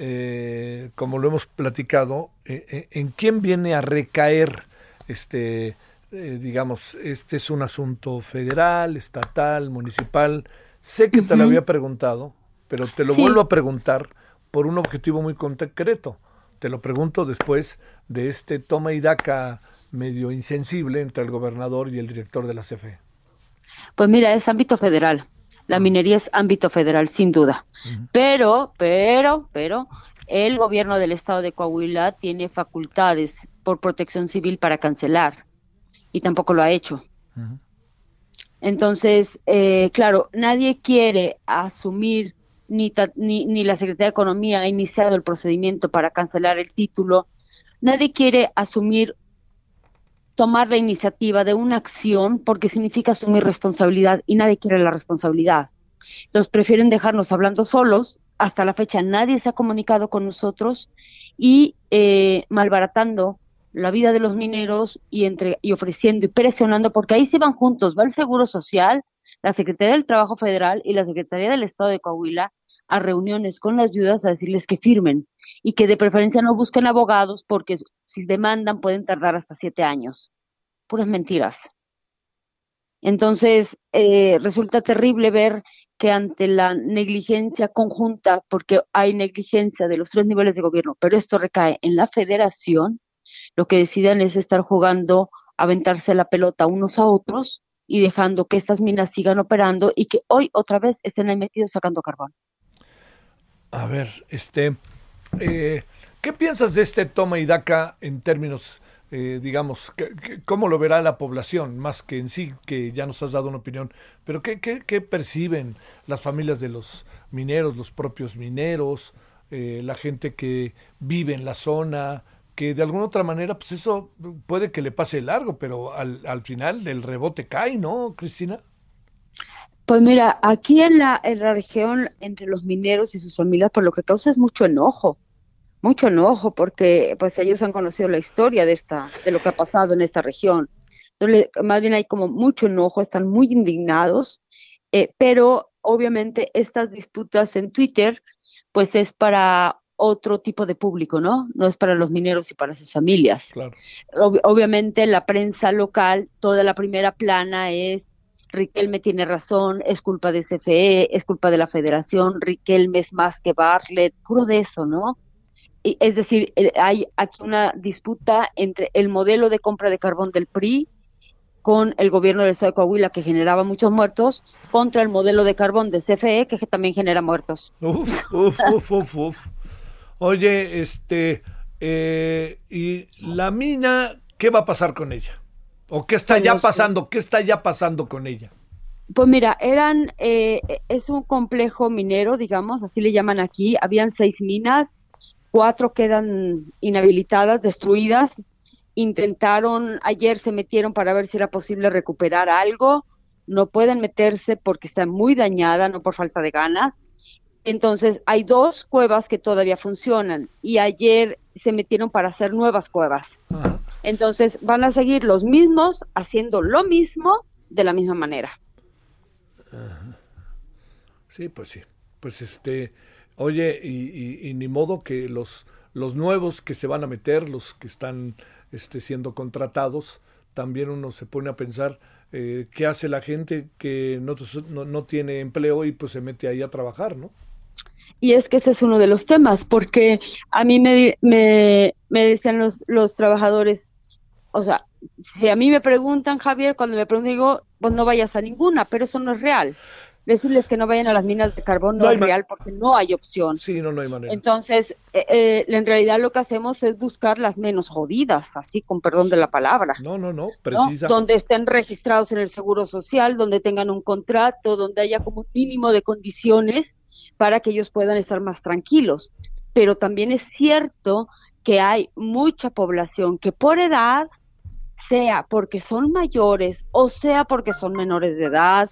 eh, como lo hemos platicado, eh, eh, ¿en quién viene a recaer este, digamos, este es un asunto federal, estatal, municipal? Sé que te lo había preguntado, pero te lo vuelvo a preguntar por un objetivo muy concreto. Te lo pregunto después de este toma y daca medio insensible entre el gobernador y el director de la CFE. Pues mira, es ámbito federal. La minería es ámbito federal, sin duda. Pero, pero, pero, el gobierno del estado de Coahuila tiene facultades por protección civil para cancelar y tampoco lo ha hecho. Entonces, eh, claro, nadie quiere asumir, ni, ni, ni la Secretaría de Economía ha iniciado el procedimiento para cancelar el título, nadie quiere asumir tomar la iniciativa de una acción porque significa asumir responsabilidad y nadie quiere la responsabilidad. Entonces prefieren dejarnos hablando solos. Hasta la fecha nadie se ha comunicado con nosotros y eh, malbaratando la vida de los mineros y, entre, y ofreciendo y presionando, porque ahí se van juntos, va el Seguro Social, la Secretaría del Trabajo Federal y la Secretaría del Estado de Coahuila a reuniones con las ayudas a decirles que firmen y que de preferencia no busquen abogados porque si demandan pueden tardar hasta siete años. Puras mentiras. Entonces, eh, resulta terrible ver que ante la negligencia conjunta, porque hay negligencia de los tres niveles de gobierno, pero esto recae en la federación, lo que decidan es estar jugando, aventarse la pelota unos a otros y dejando que estas minas sigan operando y que hoy otra vez estén ahí metidos sacando carbón. A ver, este, eh, ¿qué piensas de este toma y daca en términos, eh, digamos, cómo lo verá la población, más que en sí, que ya nos has dado una opinión, pero qué, qué, perciben las familias de los mineros, los propios mineros, eh, la gente que vive en la zona, que de alguna otra manera, pues eso puede que le pase largo, pero al, al final el rebote cae, ¿no, Cristina? Pues mira, aquí en la, en la región, entre los mineros y sus familias, por lo que causa es mucho enojo, mucho enojo, porque pues ellos han conocido la historia de esta, de lo que ha pasado en esta región. Entonces, más bien hay como mucho enojo, están muy indignados, eh, pero obviamente estas disputas en Twitter, pues es para otro tipo de público, ¿no? No es para los mineros y para sus familias. Claro. obviamente la prensa local, toda la primera plana es Riquelme tiene razón, es culpa de CFE, es culpa de la federación, Riquelme es más que Bartlett, puro de eso, ¿no? Y, es decir, eh, hay aquí una disputa entre el modelo de compra de carbón del PRI con el gobierno del estado de Coahuila que generaba muchos muertos contra el modelo de carbón de CFE que también genera muertos. Uf, uf, uf, uf, Oye, este, eh, ¿y la mina qué va a pasar con ella? ¿O qué está ya pasando? ¿Qué está ya pasando con ella? Pues mira, eran, eh, es un complejo minero, digamos, así le llaman aquí. Habían seis minas, cuatro quedan inhabilitadas, destruidas. Intentaron, ayer se metieron para ver si era posible recuperar algo. No pueden meterse porque está muy dañada, no por falta de ganas. Entonces, hay dos cuevas que todavía funcionan y ayer se metieron para hacer nuevas cuevas. Entonces van a seguir los mismos haciendo lo mismo de la misma manera. Sí, pues sí. Pues este, oye, y, ni modo que los, los nuevos que se van a meter, los que están este, siendo contratados, también uno se pone a pensar eh, qué hace la gente que no, no, tiene empleo y pues se mete ahí a trabajar, ¿no? Y es que ese es uno de los temas, porque a mí me, me, me decían los, los trabajadores, o sea, si a mí me preguntan, Javier, cuando me preguntan, digo, pues no vayas a ninguna, pero eso no es real. Decirles que no vayan a las minas de carbón no, es real porque no hay opción. Sí, no, no hay manera. Entonces, eh, eh, en realidad lo que hacemos es buscar las menos jodidas, así con perdón de la palabra. No, no, no, precisa. Donde estén registrados en el Seguro Social, donde tengan un contrato, donde haya como un mínimo de condiciones para que ellos puedan estar más tranquilos. Pero también es cierto que hay mucha población que por edad sea porque son mayores o sea porque son menores de edad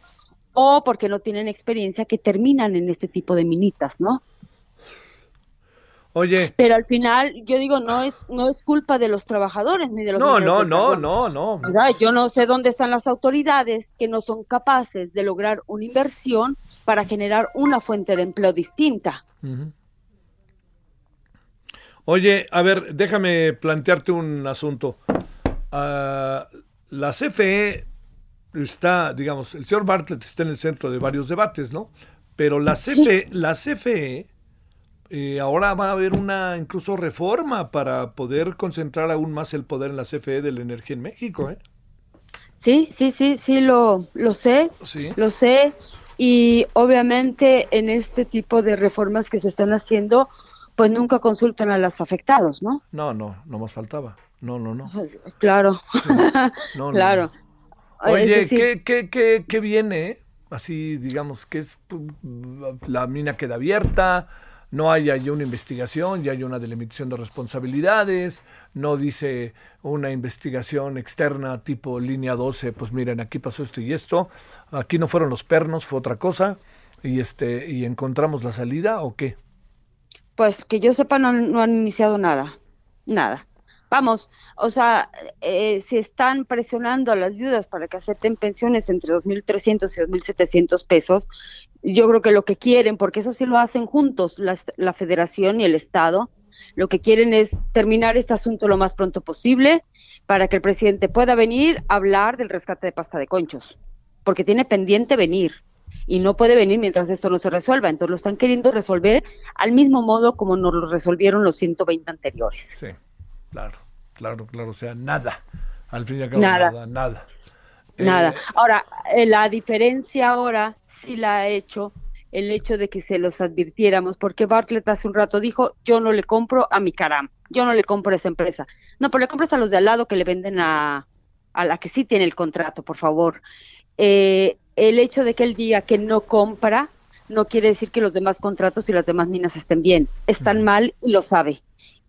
o porque no tienen experiencia que terminan en este tipo de minitas, ¿no? Oye. Pero al final, yo digo, no es, no es culpa de los trabajadores ni de los. No, no, no, no, no. Yo no sé dónde están las autoridades que no son capaces de lograr una inversión para generar una fuente de empleo distinta. Oye, a ver, déjame plantearte un asunto. Ah, la CFE está, digamos, el señor Bartlett está en el centro de varios debates, ¿no? Pero la CFE, la CFE eh, ahora va a haber una incluso reforma para poder concentrar aún más el poder en la CFE de la energía en México, ¿eh? Sí, sí, sí, sí, lo, lo sé, ¿Sí? lo sé. Y obviamente en este tipo de reformas que se están haciendo, pues nunca consultan a los afectados, ¿no? No, no, no más faltaba. No, no, no. Pues, claro. [LAUGHS] claro. Oye, ¿qué, qué, qué, qué viene? Así, digamos, que es la mina queda abierta, no hay ahí una investigación, ya hay una delimitación de responsabilidades, no dice una investigación externa tipo línea 12, pues miren, aquí pasó esto y esto, aquí no fueron los pernos, fue otra cosa, y este, y encontramos la salida o qué? Pues que yo sepa no han iniciado nada, nada. Vamos, o sea, eh, se están presionando a las viudas para que acepten pensiones entre 2.300 y 2.700 pesos. Yo creo que lo que quieren, porque eso sí lo hacen juntos, la, la federación y el Estado, lo que quieren es terminar este asunto lo más pronto posible para que el presidente pueda venir a hablar del rescate de pasta de conchos, porque tiene pendiente venir y no puede venir mientras esto no se resuelva. Entonces lo están queriendo resolver al mismo modo como nos lo resolvieron los 120 anteriores. Sí. Claro, claro, claro, o sea, nada. Al fin y al cabo, nada, nada. Nada. nada. Eh, ahora, eh, la diferencia ahora sí la ha hecho el hecho de que se los advirtiéramos, porque Bartlett hace un rato dijo, yo no le compro a mi caram, yo no le compro a esa empresa. No, pero le compras a los de al lado que le venden a, a la que sí tiene el contrato, por favor. Eh, el hecho de que él diga que no compra no quiere decir que los demás contratos y las demás minas estén bien. Están mal y lo sabe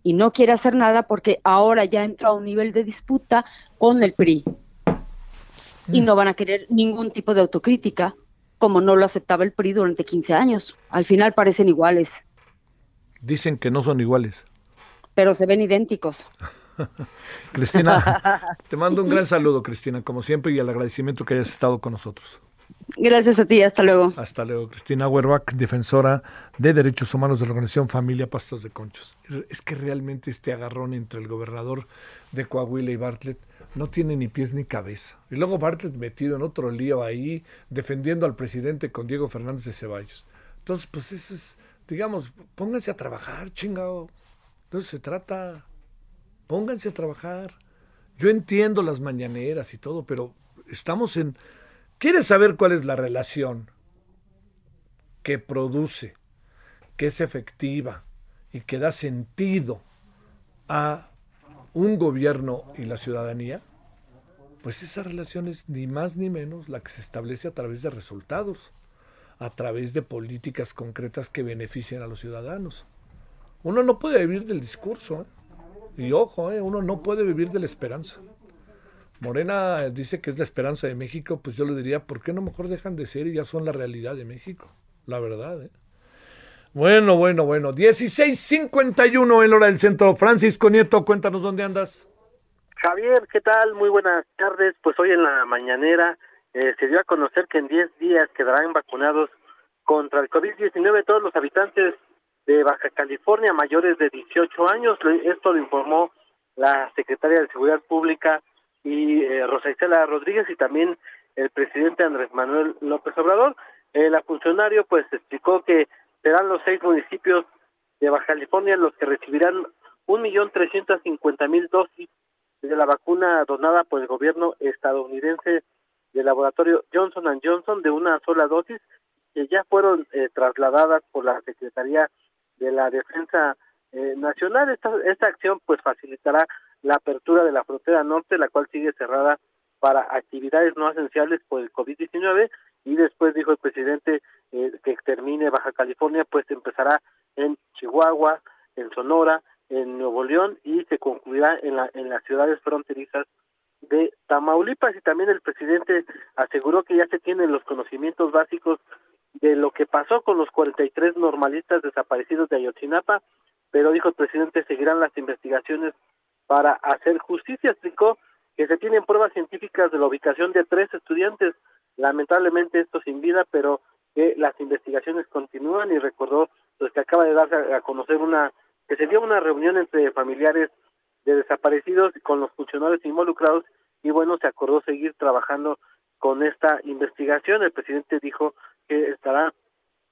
y no quiere hacer nada porque ahora ya entra a un nivel de disputa con el PRI. Y mm. no van a querer ningún tipo de autocrítica, como no lo aceptaba el PRI durante 15 años. Al final parecen iguales. Dicen que no son iguales. Pero se ven idénticos. [LAUGHS] Cristina, [LAUGHS] te mando un gran saludo, Cristina, como siempre, y el agradecimiento que hayas estado con nosotros. Gracias a ti, hasta luego. Hasta luego. Cristina Werbach, defensora de derechos humanos de la organización Familia Pastos de Conchos. Es que realmente este agarrón entre el gobernador de Coahuila y Bartlett no tiene ni pies ni cabeza. Y luego Bartlett metido en otro lío ahí, defendiendo al presidente con Diego Fernández de Ceballos. Entonces, pues eso es, digamos, pónganse a trabajar, chingado. Entonces se trata, pónganse a trabajar. Yo entiendo las mañaneras y todo, pero estamos en ¿Quieres saber cuál es la relación que produce, que es efectiva y que da sentido a un gobierno y la ciudadanía? Pues esa relación es ni más ni menos la que se establece a través de resultados, a través de políticas concretas que beneficien a los ciudadanos. Uno no puede vivir del discurso, ¿eh? y ojo, ¿eh? uno no puede vivir de la esperanza. Morena dice que es la esperanza de México, pues yo le diría, ¿por qué no mejor dejan de ser y ya son la realidad de México? La verdad, ¿eh? Bueno, bueno, bueno. 16.51 en hora del centro. Francisco Nieto, cuéntanos dónde andas. Javier, ¿qué tal? Muy buenas tardes. Pues hoy en la mañanera eh, se dio a conocer que en 10 días quedarán vacunados contra el COVID-19 todos los habitantes de Baja California mayores de 18 años. Esto lo informó la secretaria de Seguridad Pública y eh, Rosa Isela Rodríguez y también el presidente Andrés Manuel López Obrador. Eh, la funcionario pues explicó que serán los seis municipios de Baja California los que recibirán un millón trescientos cincuenta mil dosis de la vacuna donada por el gobierno estadounidense del laboratorio Johnson Johnson de una sola dosis que ya fueron eh, trasladadas por la Secretaría de la Defensa eh, Nacional. Esta, esta acción pues facilitará la apertura de la frontera norte, la cual sigue cerrada para actividades no esenciales por el COVID-19 y después dijo el presidente eh, que termine Baja California, pues empezará en Chihuahua, en Sonora, en Nuevo León y se concluirá en, la, en las ciudades fronterizas de Tamaulipas. Y también el presidente aseguró que ya se tienen los conocimientos básicos de lo que pasó con los 43 normalistas desaparecidos de Ayotzinapa, pero dijo el presidente seguirán las investigaciones para hacer justicia. Explicó que se tienen pruebas científicas de la ubicación de tres estudiantes, lamentablemente esto sin vida, pero que las investigaciones continúan y recordó pues que acaba de darse a conocer una que se dio una reunión entre familiares de desaparecidos con los funcionarios involucrados y bueno, se acordó seguir trabajando con esta investigación. El presidente dijo que estará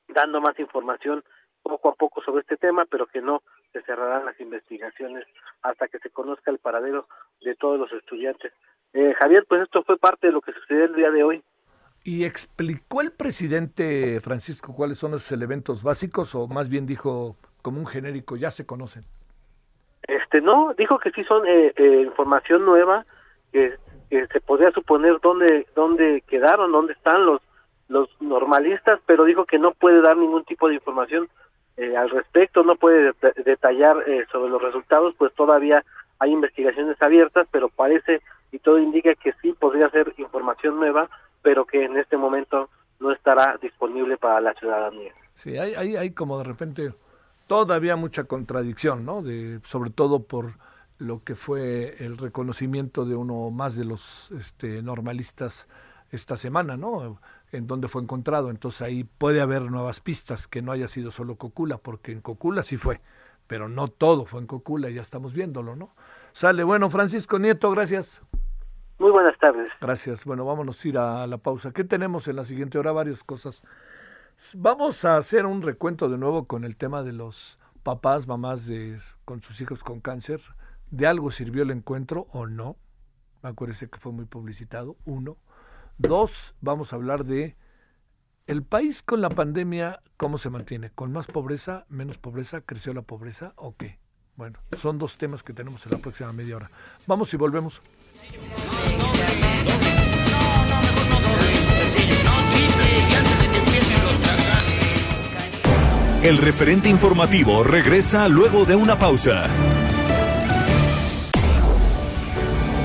dando más información poco a poco sobre este tema, pero que no se cerrarán las investigaciones hasta que se conozca el paradero de todos los estudiantes. Eh, Javier, pues esto fue parte de lo que sucedió el día de hoy. ¿Y explicó el presidente Francisco cuáles son esos elementos básicos o más bien dijo como un genérico, ya se conocen? Este no, dijo que sí son eh, eh, información nueva, que, se podría suponer dónde, dónde quedaron, dónde están los, los normalistas, pero dijo que no puede dar ningún tipo de información eh, al respecto, no puede detallar eh, sobre los resultados, pues todavía hay investigaciones abiertas, pero parece y todo indica que sí podría ser información nueva, pero que en este momento no estará disponible para la ciudadanía. Sí, hay, hay, hay como de repente todavía mucha contradicción, ¿no? De, sobre todo por lo que fue el reconocimiento de uno más de los este, normalistas esta semana, ¿no? En donde fue encontrado. Entonces ahí puede haber nuevas pistas, que no haya sido solo Cocula, porque en Cocula sí fue, pero no todo fue en Cocula, ya estamos viéndolo, ¿no? Sale, bueno, Francisco Nieto, gracias. Muy buenas tardes. Gracias. Bueno, vámonos a ir a la pausa. ¿Qué tenemos en la siguiente hora? Varias cosas. Vamos a hacer un recuento de nuevo con el tema de los papás, mamás de, con sus hijos con cáncer. ¿De algo sirvió el encuentro o no? Acuérdese que fue muy publicitado. Uno. Dos, vamos a hablar de el país con la pandemia, ¿cómo se mantiene? ¿Con más pobreza, menos pobreza? ¿Creció la pobreza o qué? Bueno, son dos temas que tenemos en la próxima media hora. Vamos y volvemos. El referente informativo regresa luego de una pausa.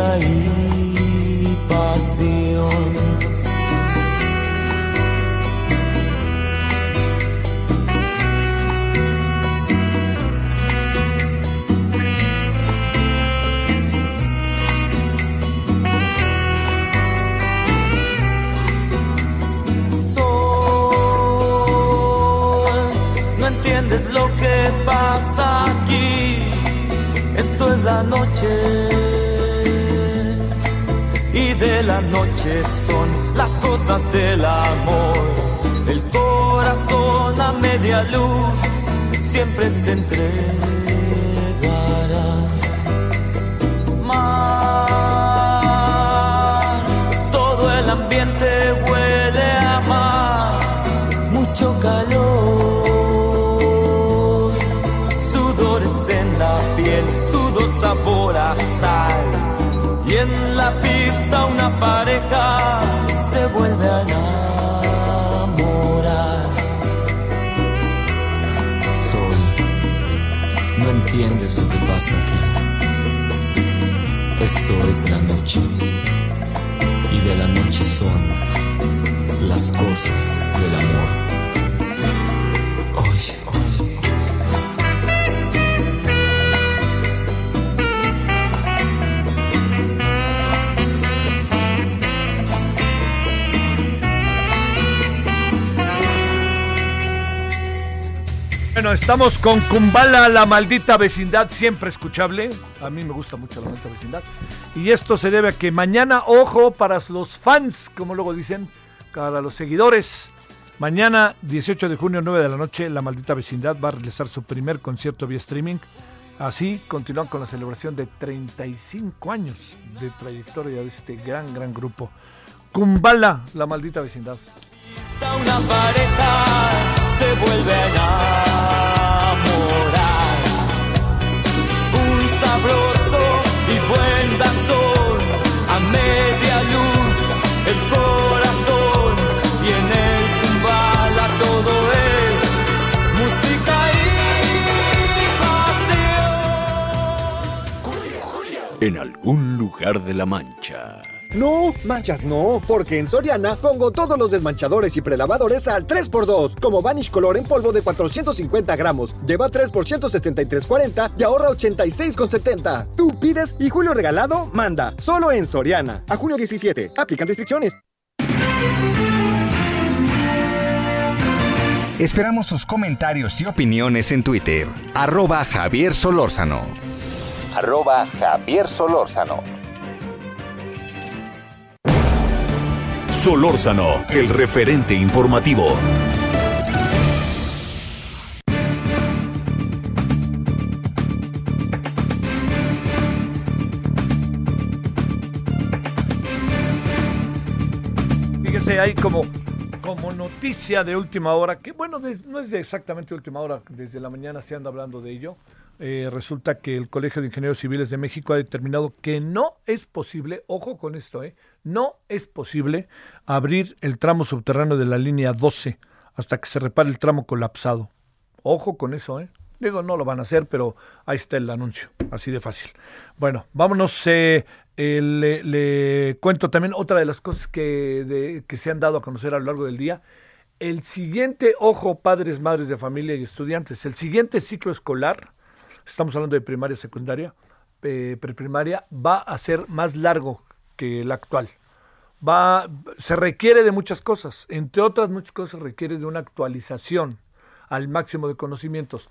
Estamos con Kumbala, la maldita vecindad, siempre escuchable. A mí me gusta mucho la maldita vecindad. Y esto se debe a que mañana, ojo, para los fans, como luego dicen, para los seguidores, mañana, 18 de junio, 9 de la noche, la maldita vecindad va a realizar su primer concierto vía streaming. Así continúan con la celebración de 35 años de trayectoria de este gran, gran grupo. Kumbala, la maldita vecindad. Una se vuelve sabroso y buen danzón, a media luz el corazón y en el kumbala todo es música y pasión. En algún lugar de la mancha No, manchas no, porque en Soriana pongo todos los desmanchadores y prelavadores al 3x2, como Vanish Color en polvo de 450 gramos. Lleva 3 por 173.40 y ahorra 86,70. Tú pides y Julio Regalado manda, solo en Soriana. A junio 17, aplican restricciones. Esperamos sus comentarios y opiniones en Twitter. Arroba Javier Solórzano. Arroba Javier Solórzano. Solórzano, el referente informativo. Fíjese, hay como, como noticia de última hora, que bueno, des- no es exactamente última hora, desde la mañana se anda hablando de ello. Eh, resulta que el Colegio de Ingenieros Civiles de México ha determinado que no es posible, ojo con esto, eh, no es posible abrir el tramo subterráneo de la línea 12 hasta que se repare el tramo colapsado. Ojo con eso, ¿eh? Digo, no lo van a hacer, pero ahí está el anuncio, así de fácil. Bueno, vámonos. eh, le, cuento también otra de las cosas que, que se han dado a conocer a lo largo del día. El siguiente, ojo, padres, madres de familia y estudiantes, el siguiente ciclo escolar, estamos hablando de primaria, secundaria, eh, preprimaria, va a ser más largo que el actual va, se requiere de muchas cosas, entre otras muchas cosas requiere de una actualización al máximo de conocimientos.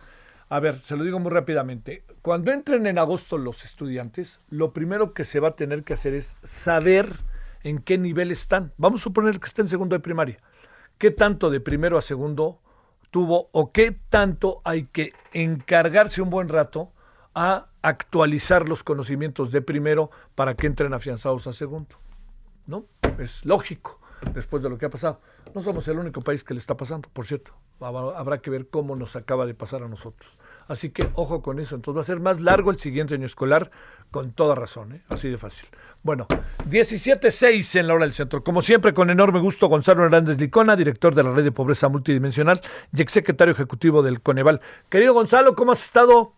A ver, se lo digo muy rápidamente. Cuando entren en agosto los estudiantes, lo primero que se va a tener que hacer es saber en qué nivel están. Vamos a suponer que está en segundo de primaria. ¿Qué tanto de primero a segundo tuvo o qué tanto hay que encargarse un buen rato a actualizar los conocimientos de primero para que entren afianzados a segundo? ¿no? Es lógico después de lo que ha pasado. No somos el único país que le está pasando, por cierto. Habrá que ver cómo nos acaba de pasar a nosotros. Así que ojo con eso. Entonces va a ser más largo el siguiente año escolar, con toda razón, ¿eh? así de fácil. Bueno, 17.6 en la hora del centro. Como siempre, con enorme gusto, Gonzalo Hernández Licona, director de la Red de Pobreza Multidimensional y exsecretario ejecutivo del Coneval. Querido Gonzalo, ¿cómo has estado?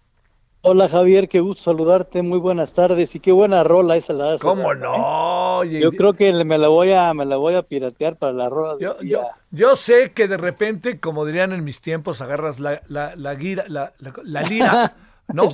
Hola Javier, qué gusto saludarte, muy buenas tardes y qué buena rola esa la haces, ¿Cómo no? Oye, Yo creo que me la voy a me la voy a piratear para la rola del Yo, día. yo, yo sé que de repente, como dirían en mis tiempos, agarras la, la, la guira, la, la, la lira, [LAUGHS] ¿no?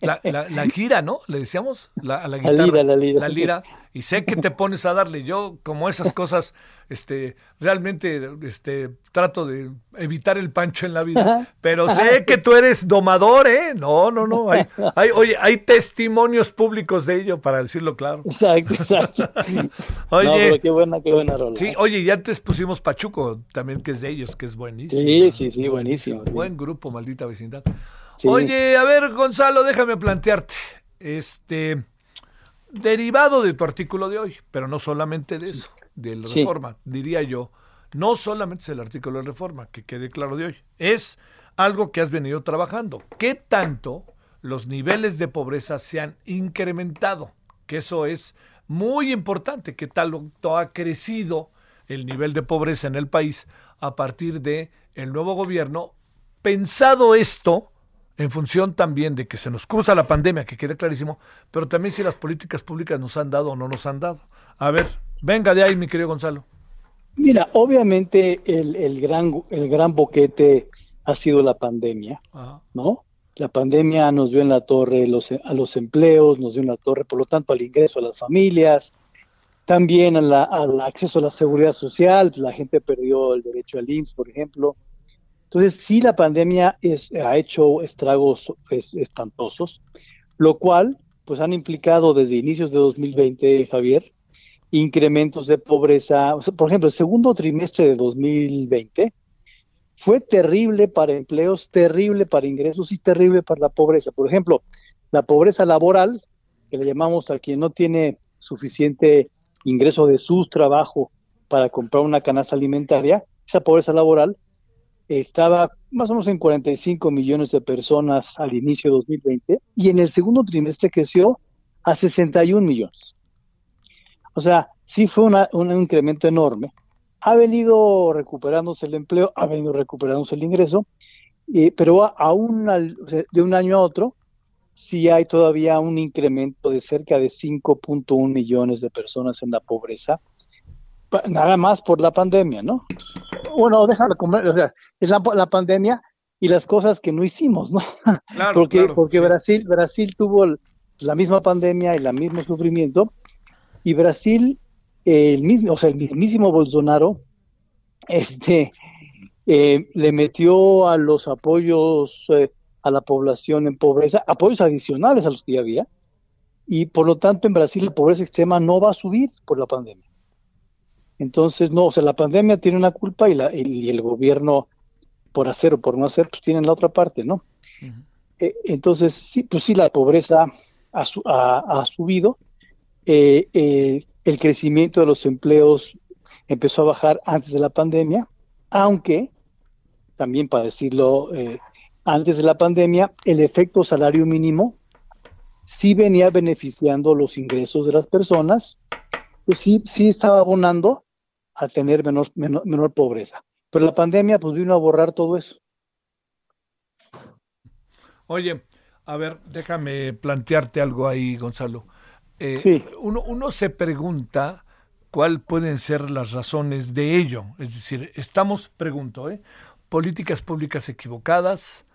La, la, la gira, ¿no? Le decíamos la, a la La guitarra. lira, la lira. La lira. Y sé que te pones a darle. Yo, como esas cosas, este, realmente, este, trato de evitar el pancho en la vida. Pero sé que tú eres domador, ¿eh? No, no, no. Hay, hay, oye, hay testimonios públicos de ello, para decirlo claro. Exacto, exacto. [LAUGHS] Oye. No, pero qué buena, qué buena rola. Sí, oye, y antes pusimos Pachuco, también que es de ellos, que es buenísimo. Sí, sí, sí, buenísimo. sí. Buen grupo, maldita vecindad. Sí. Oye, a ver, Gonzalo, déjame plantearte. Este, derivado de tu artículo de hoy, pero no solamente de eso, de la Sí. reforma, diría yo, no solamente es el artículo de reforma, que quede claro de hoy, es algo que has venido trabajando. ¿Qué tanto los niveles de pobreza se han incrementado? Que eso es muy importante, que tal ha crecido el nivel de pobreza en el país a partir de el nuevo gobierno, pensado esto en función también de que se nos cruza la pandemia, que quede clarísimo, pero también si las políticas públicas nos han dado o no nos han dado. A ver, venga de ahí, mi querido Gonzalo. Mira, obviamente el, el gran el gran boquete ha sido la pandemia, Ajá. ¿no? La pandemia nos dio en la torre los, a los empleos, nos dio en la torre, por lo tanto, al ingreso a las familias, también a la- al acceso a la seguridad social, la gente perdió el derecho al IMSS, por ejemplo. Entonces, sí, la pandemia es, ha hecho estragos pues, espantosos, lo cual, pues, han implicado desde inicios de 2020, Javier, incrementos de pobreza. Por ejemplo, el segundo trimestre de 2020 fue terrible para empleos, terrible para ingresos y terrible para la pobreza. Por ejemplo, la pobreza laboral, que le llamamos a quien no tiene suficiente ingreso de su trabajo para comprar una canasta alimentaria, esa pobreza laboral estaba más o menos en 45 millones de personas al inicio de 2020 y en el segundo trimestre creció a 61 millones. O sea, sí fue una- un incremento enorme. Ha venido recuperándose el empleo, ha venido recuperándose el ingreso, eh, pero aún o de un año a otro sí hay todavía un incremento de cerca de 5.1 millones de personas en la pobreza, nada más por la pandemia, ¿no? Bueno, déjame comer, o sea, es la, pandemia y las cosas que no hicimos, ¿no? [LAUGHS] porque porque Brasil, Brasil tuvo la misma pandemia y el mismo sufrimiento, y Brasil, el mismo, o sea, el mismísimo Bolsonaro, este, eh, le metió a los apoyos eh, a la población en pobreza, apoyos adicionales a los que ya había, y por lo tanto en Brasil la pobreza extrema no va a subir por la pandemia. Entonces, no, o sea, la pandemia tiene una culpa y, la, y el gobierno, por hacer o por no hacer, pues tienen la otra parte, ¿no? Eh, entonces, sí, pues sí, la pobreza ha, ha, subido, el crecimiento de los empleos empezó a bajar antes de la pandemia, aunque también para decirlo, eh, antes de la pandemia, el efecto salario mínimo sí venía beneficiando los ingresos de las personas, pues sí, sí estaba abonando a tener menor, menor, pobreza. Pero la pandemia pues vino a borrar todo eso. Oye, a ver, déjame plantearte algo ahí, Gonzalo. Eh, uno, uno se pregunta cuáles pueden ser las razones de ello. Es decir, estamos, pregunto, ¿eh? políticas públicas equivocadas,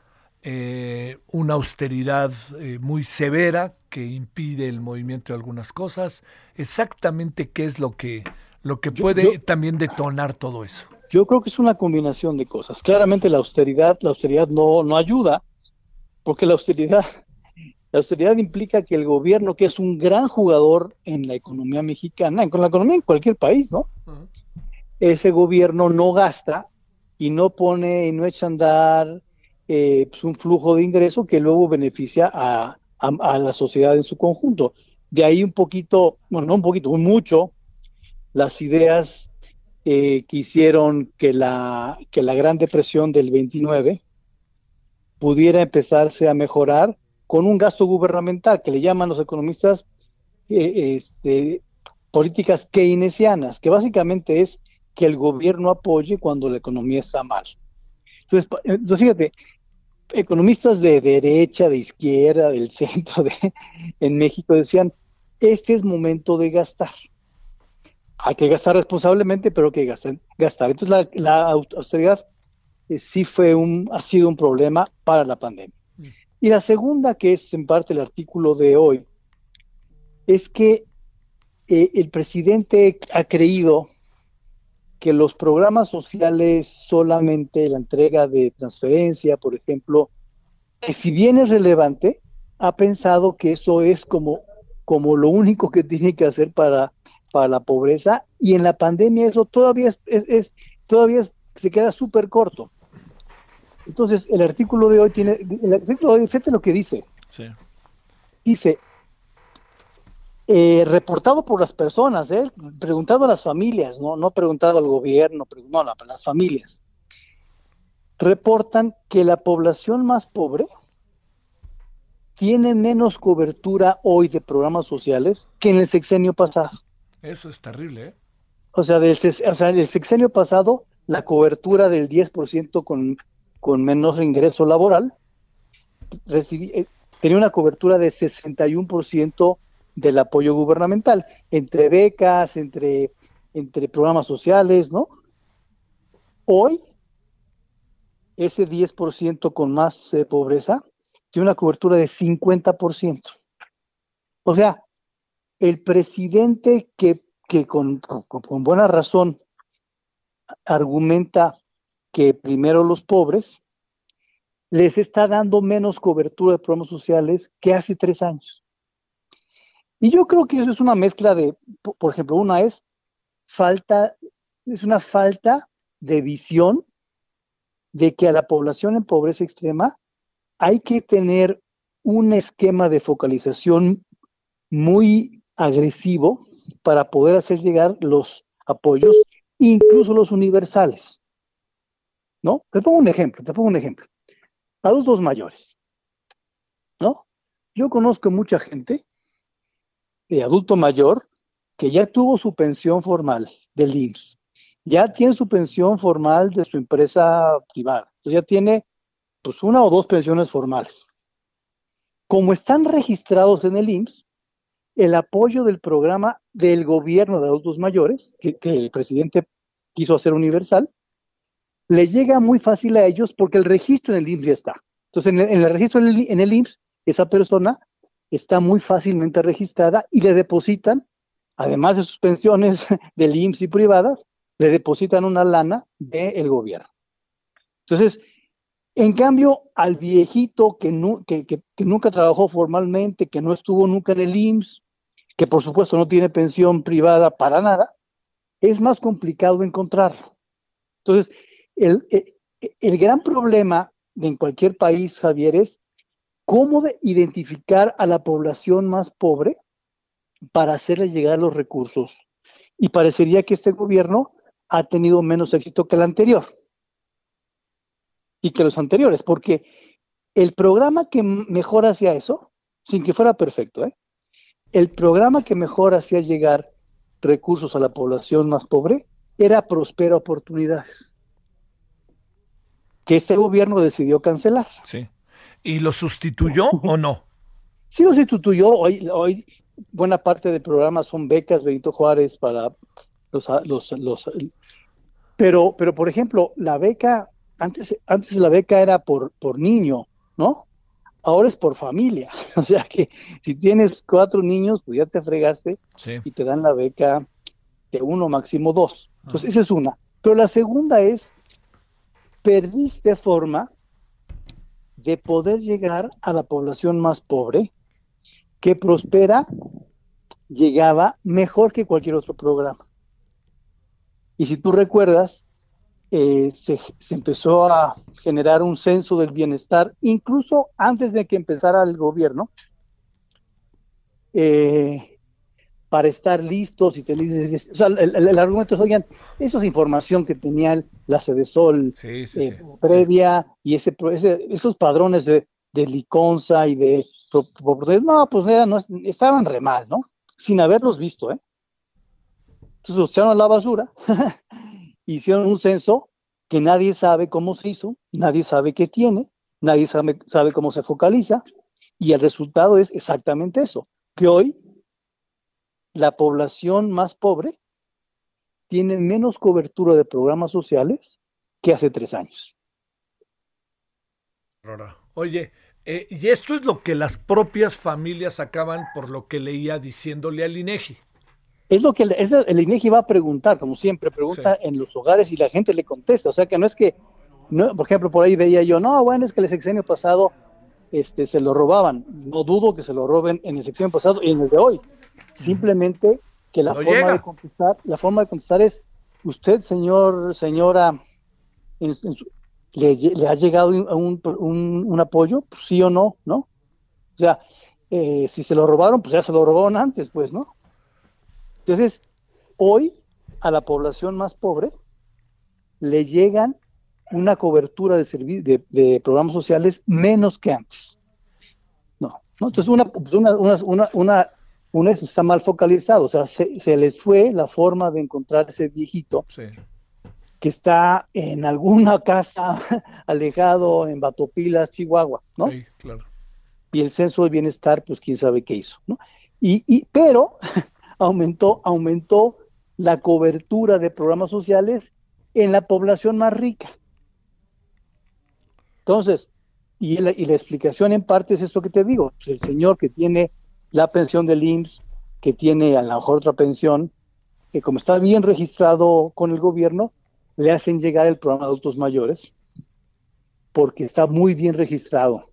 eh, una austeridad eh, muy severa que impide el movimiento de algunas cosas. Exactamente qué es lo que, lo que puede también detonar todo eso. Yo creo que es una combinación de cosas. Claramente la austeridad, la austeridad no, no ayuda, porque la austeridad, [LAUGHS] la austeridad implica que el gobierno, que es un gran jugador en la economía mexicana, con la economía en cualquier país, ¿no? Ese gobierno no gasta y no pone y no echa a andar eh, pues, un flujo de ingreso que luego beneficia a, la sociedad en su conjunto. De ahí un poquito, bueno, no un poquito, mucho, las ideas eh, que hicieron que la, que la Gran Depresión del 29 pudiera empezarse a mejorar con un gasto gubernamental que le llaman los economistas eh, este, políticas keynesianas, que básicamente es que el gobierno apoye cuando la economía está mal. Entonces, entonces fíjate, economistas de derecha, de izquierda, del centro de, en México decían, este es momento de gastar. Hay que gastar responsablemente, pero que gastar. gastar. Entonces la, austeridad eh, sí fue un, ha sido un problema para la pandemia. Y la segunda, que es en parte el artículo de hoy, es que eh, el presidente ha creído que los programas sociales, solamente la entrega de transferencia, por ejemplo, que si bien es relevante, ha pensado que eso es como, como lo único que tiene que hacer para, para la pobreza y en la pandemia eso todavía es, todavía se queda súper corto. Entonces, el artículo de hoy tiene, el artículo de hoy, fíjate lo que dice. Dice, eh, reportado por las personas, ¿eh? preguntado a las familias, no, no preguntado al gobierno, no, no, las familias. Reportan que la población más pobre tiene menos cobertura hoy de programas sociales que en el sexenio pasado. Eso es terrible, ¿eh? O sea, del, o sea, el sexenio pasado, la cobertura del 10% con, con menos ingreso laboral, eh, tenía una cobertura de 61% del apoyo gubernamental, entre becas, entre, entre programas sociales, ¿no? Hoy, ese 10% con más eh, pobreza tiene una cobertura de 50%. O sea, el presidente que, que con, con buena razón argumenta que primero los pobres, les está dando menos cobertura de programas sociales que hace tres años. Y yo creo que eso es una mezcla de, por ejemplo, una es falta, es una falta de visión de que a la población en pobreza extrema hay que tener un esquema de focalización muy agresivo para poder hacer llegar los apoyos, incluso los universales. ¿No? Te pongo un ejemplo, te pongo un ejemplo. Adultos mayores. ¿No? Yo conozco mucha gente de adulto mayor que ya tuvo su pensión formal del IMSS, ya tiene su pensión formal de su empresa privada, ya tiene pues una o dos pensiones formales. como están registrados en el IMSS, el apoyo del programa del gobierno de adultos mayores, que, el presidente quiso hacer universal, le llega muy fácil a ellos porque el registro en el IMSS ya está. Entonces, en el, registro en el, en IMSS, esa persona está muy fácilmente registrada y le depositan, además de sus pensiones [LAUGHS] del IMSS y privadas, le depositan una lana del gobierno. Entonces, en cambio, al viejito que, nunca trabajó formalmente, que no estuvo nunca en el IMSS, que por supuesto no tiene pensión privada para nada, es más complicado encontrarlo. Entonces, el, e, el, gran problema en cualquier país, Javier, es cómo identificar a la población más pobre para hacerle llegar los recursos. Y parecería que este gobierno ha tenido menos éxito que el anterior y que los anteriores, porque el programa que mejor hacía eso, sin que fuera perfecto, ¿eh? El programa que mejor hacía llegar recursos a la población más pobre era Prospera Oportunidades, que este gobierno decidió cancelar. Sí. ¿Y lo sustituyó [LAUGHS] o no? Sí lo sustituyó. Hoy, hoy buena parte del programa son becas Benito Juárez para los, los, los pero, pero por ejemplo, la beca, antes, antes la beca era por, por niño, ¿no? Ahora es por familia. [LAUGHS] O sea que si tienes cuatro niños, pues ya te fregaste y te dan la beca de uno, máximo dos. Entonces, esa es una. Pero la segunda es, perdiste forma de poder llegar a la población más pobre que prospera, llegaba mejor que cualquier otro programa. Y si tú recuerdas, eh, se, empezó a generar un censo del bienestar, incluso antes de que empezara el gobierno, eh, para estar listos y tener, o sea, el, argumento es, oigan, eso es información que tenía la Sedesol eh, previa y ese, esos padrones de, de liconza y de no, pues no, estaban re mal, ¿no? Sin haberlos visto, ¿eh? Entonces los echaron a la basura, [LAUGHS] hicieron un censo que nadie sabe cómo se hizo, nadie sabe qué tiene, nadie sabe, cómo se focaliza, y el resultado es exactamente eso, que hoy la población más pobre tiene menos cobertura de programas sociales que hace tres años. Oye, eh, y esto es lo que las propias familias acaban, por lo que leía, diciéndole al INEGI. Es lo que el, el INEGI va a preguntar, como siempre, pregunta en los hogares y la gente le contesta. O sea que no es que, no, por ejemplo, por ahí veía yo, no, bueno, es que el sexenio pasado este, se lo robaban. No dudo que se lo roben en el sexenio pasado y en el de hoy. Simplemente que la forma de contestar, la forma de contestar es, usted, señor, señora, le, ha llegado un, un, apoyo, pues, sí o no, ¿no? O sea, eh, si se lo robaron, pues ya se lo robaron antes, pues, ¿no? Entonces, hoy a la población más pobre le llegan una cobertura de, de, de programas sociales menos que antes. No, ¿no? Entonces, una, pues, una, una, una, una, está mal focalizado, o sea, se, les fue la forma de encontrar ese viejito que está en alguna casa [LAUGHS] alejado en Batopilas, Chihuahua, ¿no? Sí, claro. Y el censo de bienestar, pues quién sabe qué hizo, ¿no? Y, y pero aumentó, aumentó la cobertura de programas sociales en la población más rica. Entonces, y la, explicación en parte es esto que te digo, pues, el señor que tiene la pensión del IMSS, que tiene a lo mejor otra pensión, que como está bien registrado con el gobierno, le hacen llegar el programa de adultos mayores, porque está muy bien registrado.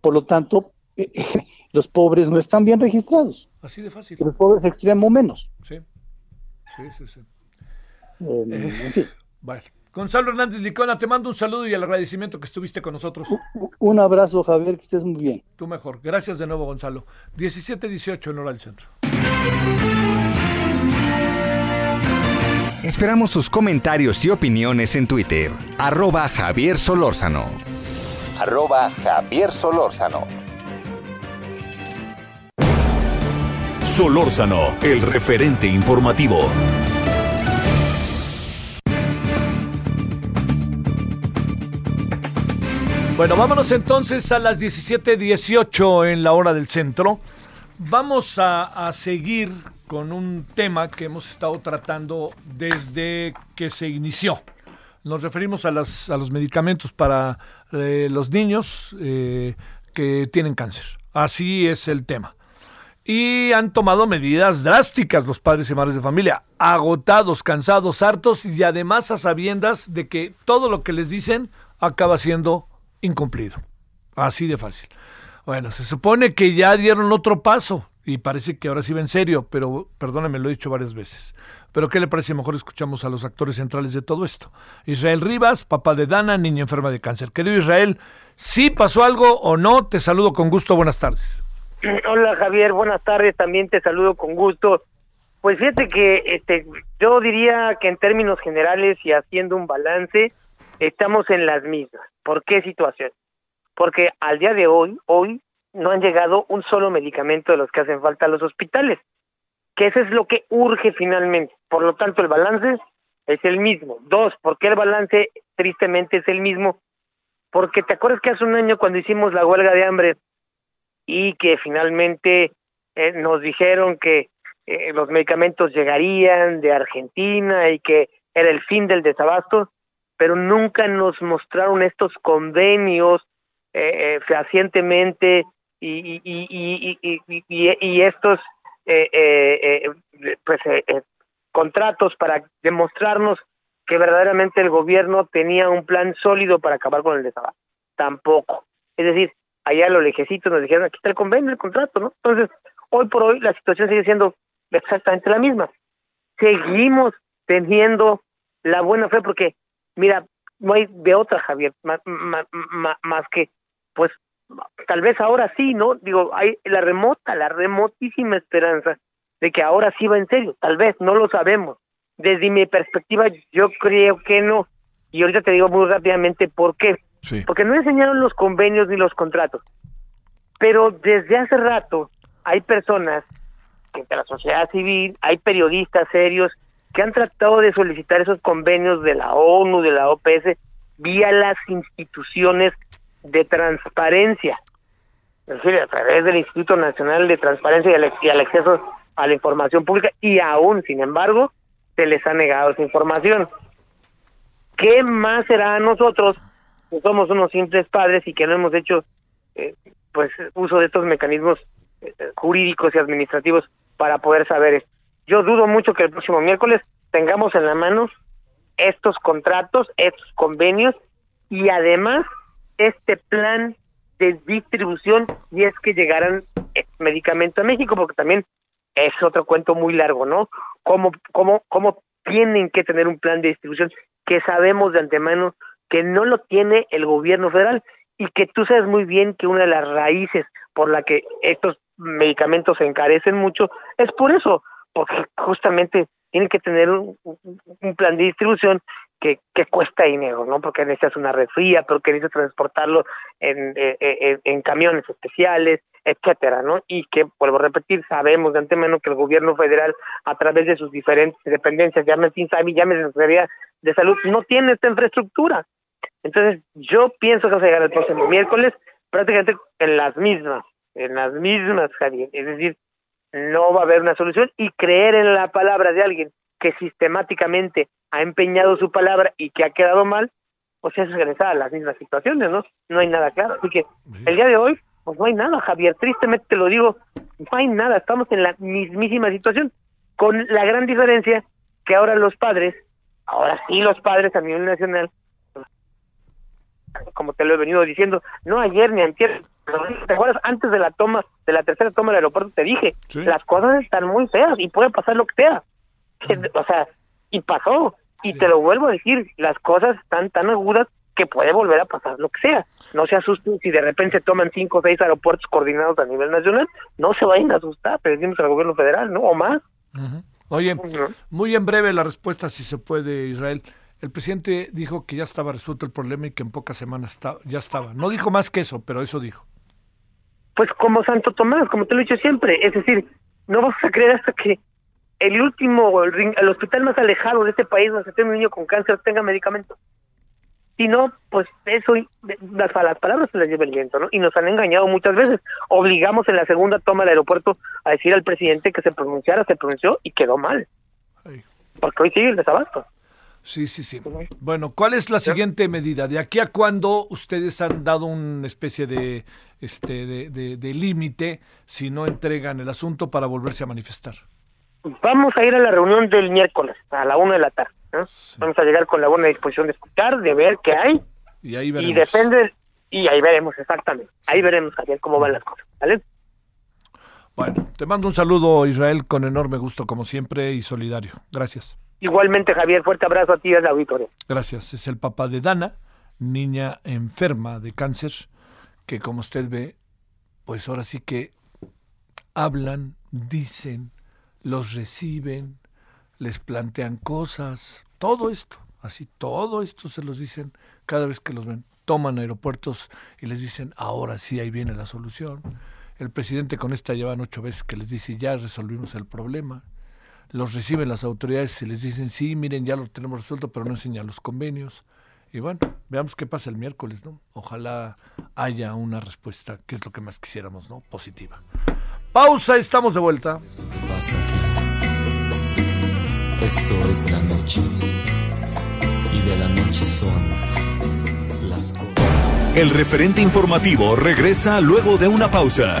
Por lo tanto, [LAUGHS] los pobres no están bien registrados. Así de fácil. Los pobres extremo menos. Sí, sí, sí. sí. Eh, Gonzalo Hernández Licona, te mando un saludo y el agradecimiento que estuviste con nosotros. Un, abrazo, Javier, que estés muy bien. Tú mejor. Gracias de nuevo, Gonzalo. 17-18 en Hora del Centro. Esperamos sus comentarios y opiniones en Twitter. Arroba Javier Solórzano. Arroba Javier Solórzano. Solórzano, el referente informativo. Bueno, vámonos entonces a las 17:18 en la hora del centro. Vamos a, seguir con un tema que hemos estado tratando desde que se inició. Nos referimos a, a los medicamentos para eh, los niños eh, que tienen cáncer. Así es el tema. Y han tomado medidas drásticas los padres y madres de familia, agotados, cansados, hartos y además a sabiendas de que todo lo que les dicen acaba siendo incumplido. Así de fácil. Bueno, se supone que ya dieron otro paso y parece que ahora sí va en serio, pero perdóneme, lo he dicho varias veces. Pero ¿qué le parece? Mejor escuchamos a los actores centrales de todo esto. Israel Rivas, papá de Dana, niña enferma de cáncer. Querido Israel, ¿sí pasó algo o no? Te saludo con gusto, buenas tardes. [CLEARS THROAT] Hola Javier, buenas tardes, también te saludo con gusto. Pues fíjate que este, yo diría que en términos generales y haciendo un balance, estamos en las mismas. ¿Por qué situación? Porque al día de hoy, hoy no han llegado un solo medicamento de los que hacen falta a los hospitales, que eso es lo que urge finalmente. Por lo tanto, el balance es el mismo. Dos, ¿por qué el balance tristemente es el mismo? Porque te acuerdas que hace un año cuando hicimos la huelga de hambre y que finalmente eh, nos dijeron que eh, los medicamentos llegarían de Argentina y que era el fin del desabasto, pero nunca nos mostraron estos convenios eh, fehacientemente y, y, y, y, y estos pues contratos para demostrarnos que verdaderamente el gobierno tenía un plan sólido para acabar con el desabasto. Tampoco. Es decir, allá a lo lejecito nos dijeron, aquí está el convenio, el contrato, ¿no? Entonces, hoy por hoy la situación sigue siendo exactamente la misma. Seguimos teniendo la buena fe porque, mira, no hay de otra, Javier, más, más, más que, pues, tal vez ahora sí, ¿no? Digo, hay la remota, la remotísima esperanza de que ahora sí va en serio, tal vez, no lo sabemos. Desde mi perspectiva, yo creo que no. Y ahorita te digo muy rápidamente por qué. Porque no enseñaron los convenios ni los contratos. Pero desde hace rato hay personas de la sociedad civil, hay periodistas serios que han tratado de solicitar esos convenios de la ONU, de la OPS, vía las instituciones de transparencia. Es decir, a través del Instituto Nacional de Transparencia y al, acceso a la información pública, y aún, sin embargo, se les ha negado esa información. ¿Qué más será a nosotros que somos unos simples padres y que no hemos hecho eh, pues uso de estos mecanismos eh, jurídicos y administrativos para poder saber esto. Yo dudo mucho que el próximo miércoles tengamos en la mano estos contratos, estos convenios y además este plan de distribución y es que llegaran medicamento a México, porque también es otro cuento muy largo, ¿no? ¿Cómo, cómo, cómo tienen que tener un plan de distribución que sabemos de antemano que no lo tiene el gobierno federal y que tú sabes muy bien que una de las raíces por la que estos medicamentos se encarecen mucho es por eso, porque justamente tienen que tener un, plan de distribución que, que, cuesta dinero, ¿no? Porque necesitas una red fría, porque necesitas transportarlo en, eh, eh, en, camiones especiales, etcétera, ¿no? Y que, vuelvo a repetir, sabemos de antemano que el gobierno federal, a través de sus diferentes dependencias, llámese INSABI, llámese Secretaría de Salud, no tiene esta infraestructura. Entonces, yo pienso que vamos a llegar el próximo miércoles prácticamente en las mismas, en las mismas, Javier. Es decir, no va a haber una solución y creer en la palabra de alguien que sistemáticamente ha empeñado su palabra y que ha quedado mal, pues es regresar a las mismas situaciones, ¿no? No hay nada claro. Así que el día de hoy, pues no hay nada, Javier. Tristemente te lo digo, no hay nada. Estamos en la mismísima situación, con la gran diferencia que ahora los padres, ahora sí los padres a nivel nacional, como te lo he venido diciendo, no ayer ni antes, ¿te acuerdas? Antes de la toma, de la tercera toma del aeropuerto te dije, las cosas están muy feas y puede pasar lo que sea. O sea, y pasó. Y te lo vuelvo a decir, las cosas están tan agudas que puede volver a pasar lo que sea. No se asusten si de repente se toman cinco o seis aeropuertos coordinados a nivel nacional, no se vayan a asustar, pedimos al gobierno federal, ¿no? O más. Oye, muy en breve la respuesta, si se puede, Israel. El presidente dijo que ya estaba resuelto el problema y que en pocas semanas ya estaba. No dijo más que eso, pero eso dijo. Pues como Santo Tomás, como te lo he dicho siempre, es decir, no vas a creer hasta que el último, el, hospital más alejado de este país donde se tiene un niño con cáncer tenga medicamentos. Si no, pues eso, las, las palabras se las lleva el viento, ¿no? Y nos han engañado muchas veces. Obligamos en la segunda toma del aeropuerto a decir al presidente que se pronunciara, se pronunció y quedó mal. Porque hoy sigue el desabasto. Sí, sí, sí. Bueno, ¿cuál es la siguiente medida? ¿De aquí a cuándo ustedes han dado una especie de, este, de, de, límite si no entregan el asunto para volverse a manifestar? Vamos a ir a la reunión del miércoles a la una de la tarde. Vamos a llegar con la buena disposición de escuchar, de ver qué hay. Y ahí veremos. Y depende, y ahí veremos, exactamente. Ahí veremos, Javier, cómo van las cosas. ¿Vale? Bueno, te mando un saludo, Israel, con enorme gusto, como siempre, y solidario. Gracias. Igualmente, Javier, fuerte abrazo a ti y auditorio. Gracias. Es el papá de Dana, niña enferma de cáncer, que como usted ve, pues ahora sí que hablan, dicen, los reciben, les plantean cosas, todo esto, así, todo esto se los dicen cada vez que los ven. Toman aeropuertos y les dicen, ahora sí, ahí viene la solución. El presidente con esta llevan ocho veces que les dice, ya resolvimos el problema los reciben las autoridades y les dicen, sí, miren, ya lo tenemos resuelto, pero no enseñan los convenios. Y bueno, veamos qué pasa el miércoles, ¿no? Ojalá haya una respuesta, que es lo que más quisiéramos, ¿no? Positiva. Pausa, estamos de vuelta. Esto es la noche y de la noche son las cosas. El referente informativo regresa luego de una pausa.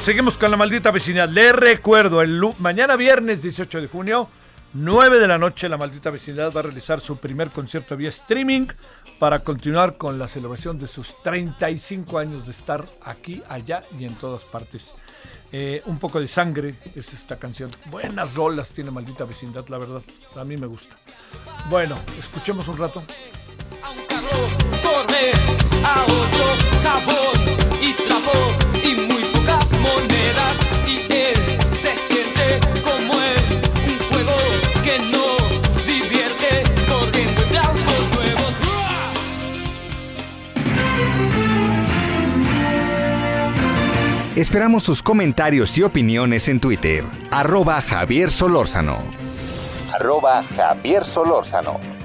Seguimos con la maldita vecindad. Le recuerdo, el mañana viernes 18 de junio, 9 de la noche, la maldita vecindad va a realizar su primer concierto vía streaming para continuar con la celebración de sus 35 años de estar aquí, allá y en todas partes. Eh, un poco de sangre es esta canción. Buenas rolas tiene maldita vecindad, la verdad. A mí me gusta. Bueno, escuchemos un rato. a otro y y muy monedas y él se siente como en un juego que no divierte corriendo de autos nuevos. Esperamos sus comentarios y opiniones en Twitter. Arroba Javier Solórzano. Arroba Javier Solórzano.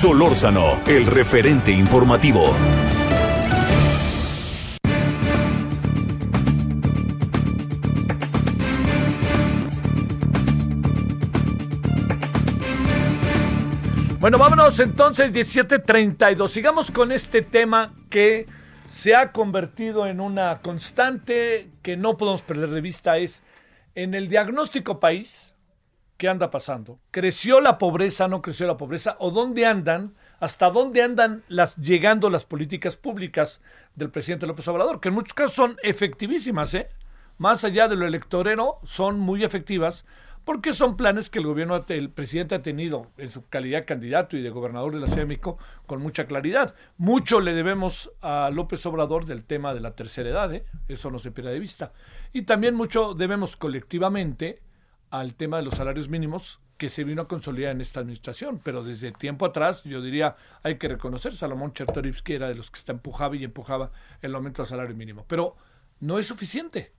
Solórzano, el referente informativo. Bueno, vámonos entonces 17:32. Sigamos con este tema que se ha convertido en una constante que no podemos perder de vista es en el diagnóstico país qué anda pasando. ¿Creció la pobreza, no creció la pobreza o dónde andan? ¿Hasta dónde andan las llegando las políticas públicas del presidente López Obrador, que en muchos casos son efectivísimas, ¿eh? Más allá de lo electorero, son muy efectivas porque son planes que el gobierno, el presidente ha tenido en su calidad de candidato y de gobernador de la Ciudad de México con mucha claridad. Mucho le debemos a López Obrador del tema de la tercera edad, ¿eh? eso no se pierde de vista. Y también mucho debemos colectivamente al tema de los salarios mínimos que se vino a consolidar en esta administración, pero desde tiempo atrás yo diría hay que reconocer Salomón Chertorivsky era de los que empujaba y empujaba el aumento del salario mínimo, pero no es suficiente,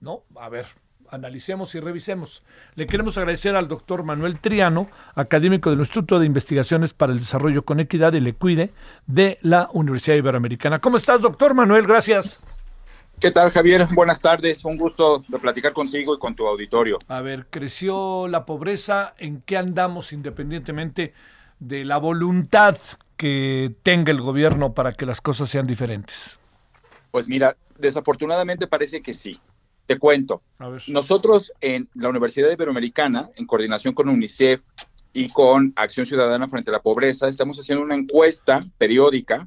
¿no? A ver, analicemos y revisemos. Le queremos agradecer al doctor Manuel Triano, académico del Instituto de Investigaciones para el Desarrollo con Equidad y le cuide de la Universidad Iberoamericana. ¿Cómo estás, doctor Manuel? Gracias. ¿Qué tal, Javier? Buenas tardes. Un gusto de platicar contigo y con tu auditorio. A ver, creció la pobreza. ¿En qué andamos independientemente de la voluntad que tenga el gobierno para que las cosas sean diferentes? Pues mira, desafortunadamente parece que sí. Te cuento. Nosotros en la Universidad Iberoamericana, en coordinación con UNICEF y con Acción Ciudadana frente a la Pobreza, estamos haciendo una encuesta periódica,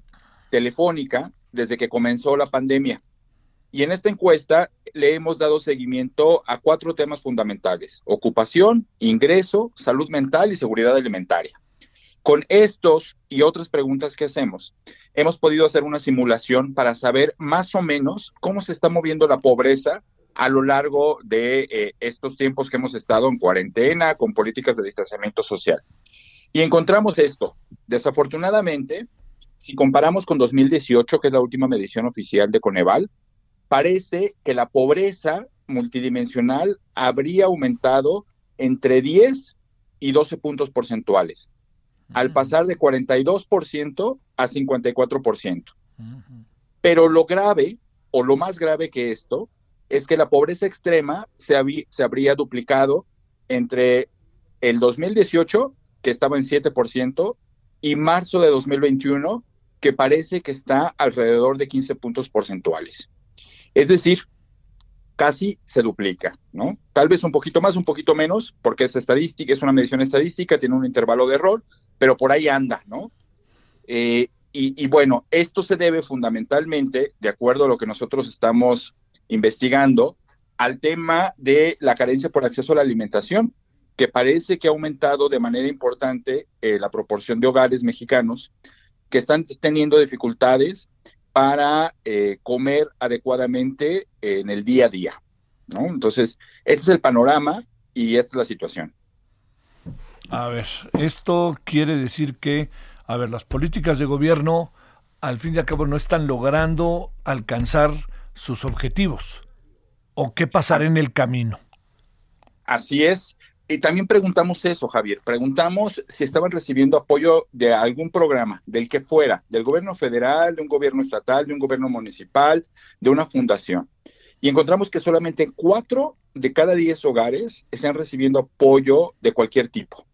telefónica, desde que comenzó la pandemia y en esta encuesta le hemos dado seguimiento a cuatro temas fundamentales, ocupación, ingreso, salud mental y seguridad alimentaria. Con estos y otras preguntas que hacemos, hemos podido hacer una simulación para saber más o menos cómo se está moviendo la pobreza a lo largo de eh, estos tiempos que hemos estado en cuarentena con políticas de distanciamiento social. Y encontramos esto. Desafortunadamente, si comparamos con 2018, que es la última medición oficial de Coneval, parece que la pobreza multidimensional habría aumentado entre 10 y 12 puntos porcentuales, al pasar de 42% a 54%. Pero lo grave, o lo más grave que esto, es que la pobreza extrema se, se habría duplicado entre el 2018, que estaba en 7%, y marzo de 2021, que parece que está alrededor de 15 puntos porcentuales. Es decir, casi se duplica, ¿no? Tal vez un poquito más, un poquito menos, porque es estadística, es una medición estadística, tiene un intervalo de error, pero por ahí anda, ¿no? Eh, y, bueno, esto se debe fundamentalmente, de acuerdo a lo que nosotros estamos investigando, al tema de la carencia por acceso a la alimentación, que parece que ha aumentado de manera importante eh, la proporción de hogares mexicanos que están teniendo dificultades para eh, comer adecuadamente en el día a día. ¿no? Entonces, este es el panorama y esta es la situación. A ver, esto quiere decir que, a ver, las políticas de gobierno al fin y al cabo no están logrando alcanzar sus objetivos. ¿O qué pasará en el camino? Así es. Y también preguntamos eso, Javier. Preguntamos si estaban recibiendo apoyo de algún programa, del que fuera, del gobierno federal, de un gobierno estatal, de un gobierno municipal, de una fundación. Y encontramos que solamente cuatro de cada diez hogares están recibiendo apoyo de cualquier tipo.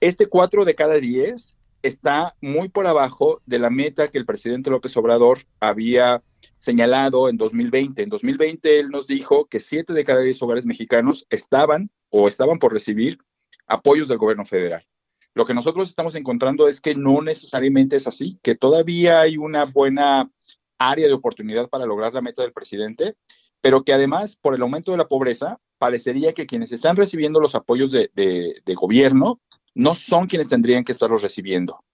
Este cuatro de cada diez está muy por abajo de la meta que el presidente López Obrador había señalado en 2020. En 2020 él nos dijo que siete de cada diez hogares mexicanos estaban o estaban por recibir apoyos del gobierno federal. Lo que nosotros estamos encontrando es que no necesariamente es así, que todavía hay una buena área de oportunidad para lograr la meta del presidente, pero que además, por el aumento de la pobreza, parecería que quienes están recibiendo los apoyos de, gobierno no son quienes tendrían que estarlos recibiendo.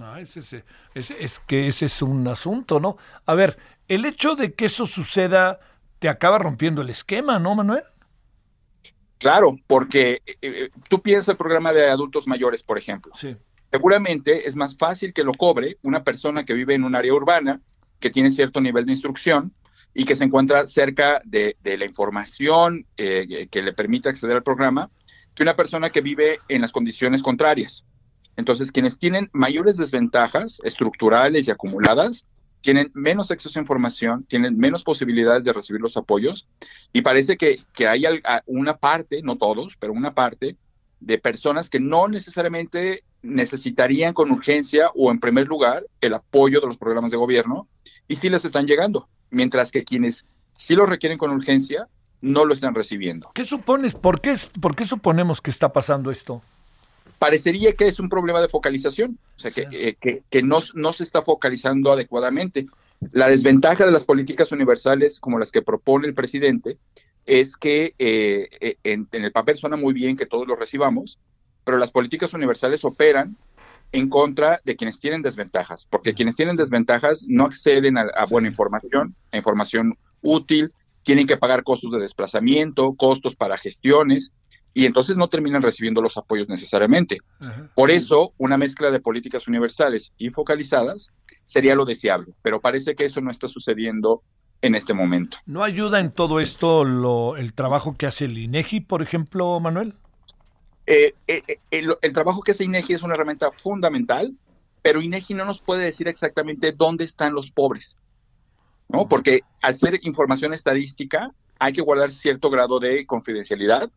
Ah, es que ese es un asunto, ¿no? A ver, el hecho de que eso suceda te acaba rompiendo el esquema, ¿no, Manuel? Claro, porque eh, eh, tú piensas el programa de adultos mayores, por ejemplo. Sí. Seguramente es más fácil que lo cobre una persona que vive en un área urbana, que tiene cierto nivel de instrucción y que se encuentra cerca de, la información eh, que le permite acceder al programa, que una persona que vive en las condiciones contrarias. Entonces, quienes tienen mayores desventajas estructurales y acumuladas tienen menos acceso a información, tienen menos posibilidades de recibir los apoyos y parece que, hay una parte, no todos, pero una parte de personas que no necesariamente necesitarían con urgencia o en primer lugar el apoyo de los programas de gobierno y sí les están llegando, mientras que quienes sí lo requieren con urgencia no lo están recibiendo. ¿Qué supones? ¿Por qué, por qué suponemos que está pasando esto? Parecería que es un problema de focalización, o sea, que, que, no, no, se está focalizando adecuadamente. La desventaja de las políticas universales como las que propone el presidente es que eh, eh, en, el papel suena muy bien que todos lo recibamos, pero las políticas universales operan en contra de quienes tienen desventajas, porque quienes tienen desventajas no acceden a, a buena información, a información útil, tienen que pagar costos de desplazamiento, costos para gestiones, y entonces no terminan recibiendo los apoyos necesariamente. Por eso, una mezcla de políticas universales y focalizadas sería lo deseable, pero parece que eso no está sucediendo en este momento. ¿No ayuda en todo esto lo, el trabajo que hace el INEGI, por ejemplo, Manuel? Eh, eh, eh, el, trabajo que hace INEGI es una herramienta fundamental, pero INEGI no nos puede decir exactamente dónde están los pobres, ¿no? Porque al ser información estadística hay que guardar cierto grado de confidencialidad.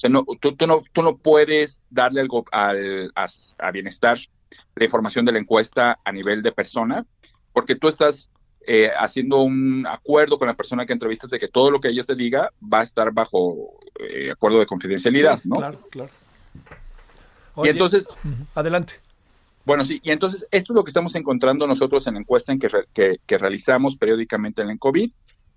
O sea, no, tú, no, tú no puedes darle algo al, a bienestar la información de la encuesta a nivel de persona, porque tú estás eh, haciendo un acuerdo con la persona que entrevistas de que todo lo que ella te diga va a estar bajo eh, acuerdo de confidencialidad, ¿no? Claro, claro. y entonces... Adelante. Bueno, sí, y entonces esto es lo que estamos encontrando nosotros en la encuesta en que, que, realizamos periódicamente en el COVID.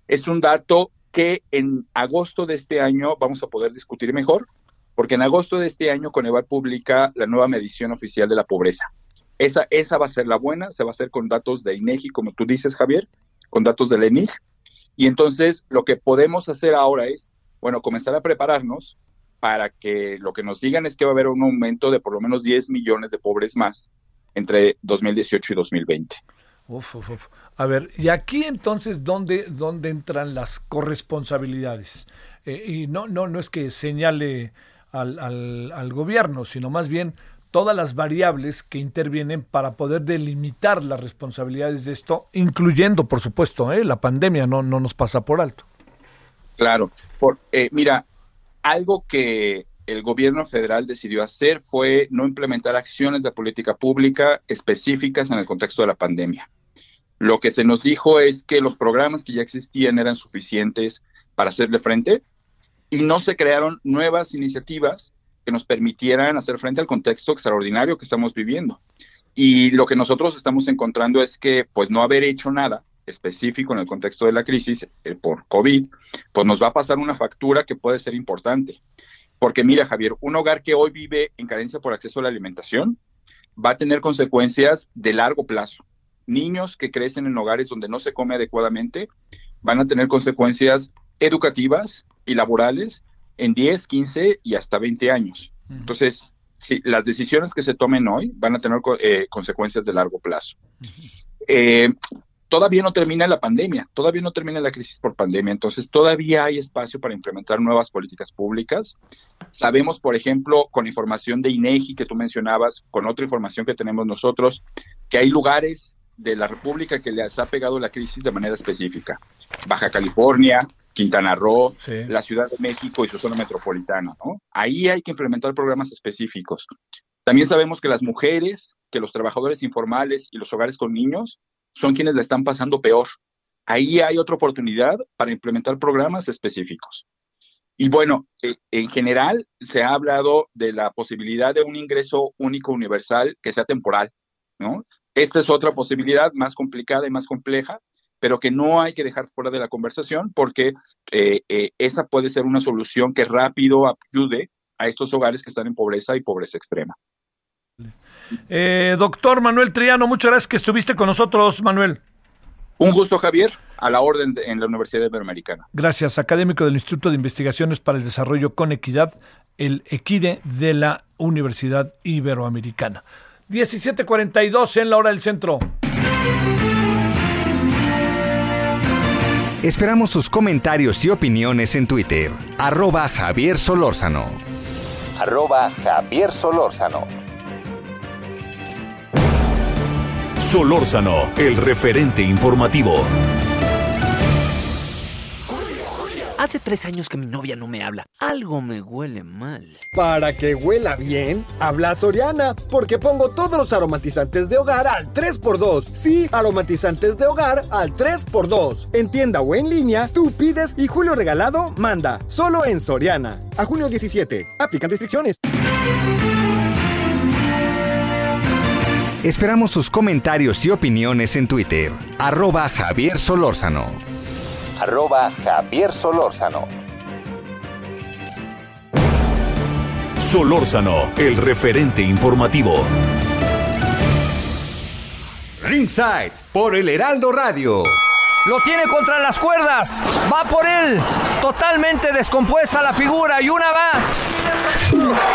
Es un dato que en agosto de este año vamos a poder discutir mejor, porque en agosto de este año Coneval publica la nueva medición oficial de la pobreza. Esa, esa va a ser la buena, se va a hacer con datos de INEGI, como tú dices, Javier, con datos del ENIG. Y entonces lo que podemos hacer ahora es, bueno, comenzar a prepararnos para que lo que nos digan es que va a haber un aumento de por lo menos 10 millones de pobres más entre 2018 y 2020. Uf, uf, uf. A ver, y aquí entonces, ¿dónde, dónde entran las corresponsabilidades? Eh, y no, no, no es que señale al, al, al gobierno, sino más bien todas las variables que intervienen para poder delimitar las responsabilidades de esto, incluyendo, por supuesto, ¿eh? la pandemia no, no nos pasa por alto. Claro, por, eh, mira, algo que el gobierno federal decidió hacer fue no implementar acciones de política pública específicas en el contexto de la pandemia. Lo que se nos dijo es que los programas que ya existían eran suficientes para hacerle frente y no se crearon nuevas iniciativas que nos permitieran hacer frente al contexto extraordinario que estamos viviendo. Y lo que nosotros estamos encontrando es que, pues, no haber hecho nada específico en el contexto de la crisis eh, por COVID, pues nos va a pasar una factura que puede ser importante. Porque mira, Javier, un hogar que hoy vive en carencia por acceso a la alimentación va a tener consecuencias de largo plazo. Niños que crecen en hogares donde no se come adecuadamente van a tener consecuencias educativas y laborales en 10, 15 y hasta 20 años. Entonces, sí, las decisiones que se tomen hoy van a tener eh, consecuencias de largo plazo. Eh, todavía no termina la pandemia, todavía no termina la crisis por pandemia, entonces todavía hay espacio para implementar nuevas políticas públicas. Sabemos, por ejemplo, con información de INEGI que tú mencionabas, con otra información que tenemos nosotros, que hay lugares de la República que les ha pegado la crisis de manera específica. Baja California, Quintana Roo, la Ciudad de México y su zona metropolitana, ¿no? Ahí hay que implementar programas específicos. También sabemos que las mujeres, que los trabajadores informales y los hogares con niños son quienes la están pasando peor. Ahí hay otra oportunidad para implementar programas específicos. Y bueno, eh, en general se ha hablado de la posibilidad de un ingreso único universal que sea temporal, ¿no? Esta es otra posibilidad más complicada y más compleja, pero que no hay que dejar fuera de la conversación porque eh, eh, esa puede ser una solución que rápido ayude a estos hogares que están en pobreza y pobreza extrema. Eh, doctor Manuel Triano, muchas gracias que estuviste con nosotros, Manuel. Un gusto, Javier, a la orden en la Universidad Iberoamericana. Gracias, académico del Instituto de Investigaciones para el Desarrollo con Equidad, el EQUIDE de la Universidad Iberoamericana. 17:42 en la hora del centro. Esperamos sus comentarios y opiniones en Twitter. Arroba Javier Solórzano. Arroba Javier Solórzano. Solórzano, el referente informativo. Hace tres años que mi novia no me habla. Algo me huele mal. Para que huela bien, habla Soriana, porque pongo todos los aromatizantes de hogar al 3x2. Sí, aromatizantes de hogar al 3x2. En tienda o en línea, tú pides y Julio Regalado manda. Solo en Soriana. A junio 17. Aplican restricciones. Esperamos sus comentarios y opiniones en Twitter. Arroba Javier Solórzano arroba Javier Solórzano. Solórzano, el referente informativo. Ringside, por el Heraldo Radio. Lo tiene contra las cuerdas. Va por él. Totalmente descompuesta la figura. Y una más.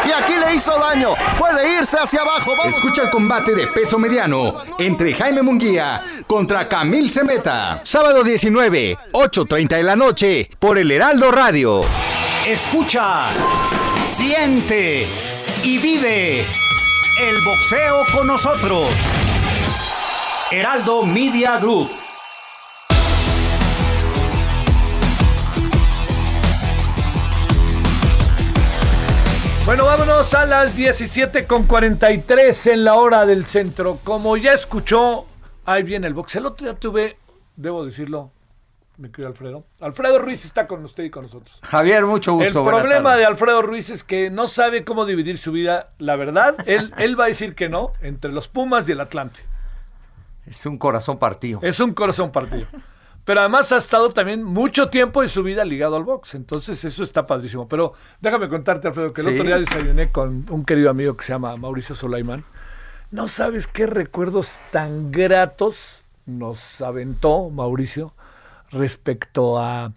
Y aquí le hizo daño. Puede irse hacia abajo. Escucha el combate de peso mediano entre Jaime Munguía contra Camil Semeta. Sábado 19, 8.30 de la noche por el Heraldo Radio. Escucha, siente y vive el boxeo con nosotros. Heraldo Media Group. Bueno, vámonos a las 17 con 43 en la hora del centro. Como ya escuchó, ahí viene el box. El otro día tuve, debo decirlo, mi querido Alfredo. Alfredo Ruiz está con usted y con nosotros. Javier, mucho gusto. El problema de Alfredo Ruiz es que no sabe cómo dividir su vida. La verdad, él, [LAUGHS] él va a decir que no entre los Pumas y el Atlante. Es un corazón partido. Es un corazón partido. Pero además ha estado también mucho tiempo en su vida ligado al box. Entonces eso está padrísimo. Pero déjame contarte, Alfredo, que el otro día desayuné con un querido amigo que se llama Mauricio Solaimán. No sabes qué recuerdos tan gratos nos aventó Mauricio respecto a,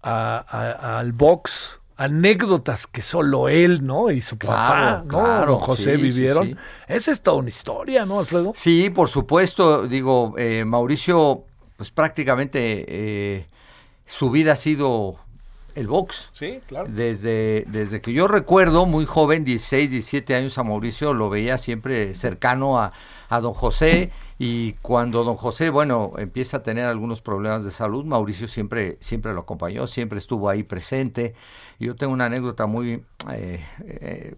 al box, anécdotas que solo él, ¿no? Y su papá, ¿no? claro, José sí, vivieron. sí. Esa es toda una historia, ¿no, Alfredo? Sí, por supuesto. Digo, eh, Mauricio, pues prácticamente eh, su vida ha sido el box. Sí, claro. Desde, desde que yo recuerdo, muy joven, 16, 17 años, a Mauricio lo veía siempre cercano a, a don José. Y cuando don José, bueno, empieza a tener algunos problemas de salud, Mauricio siempre, siempre lo acompañó, siempre estuvo ahí presente. Yo tengo una anécdota muy eh, eh,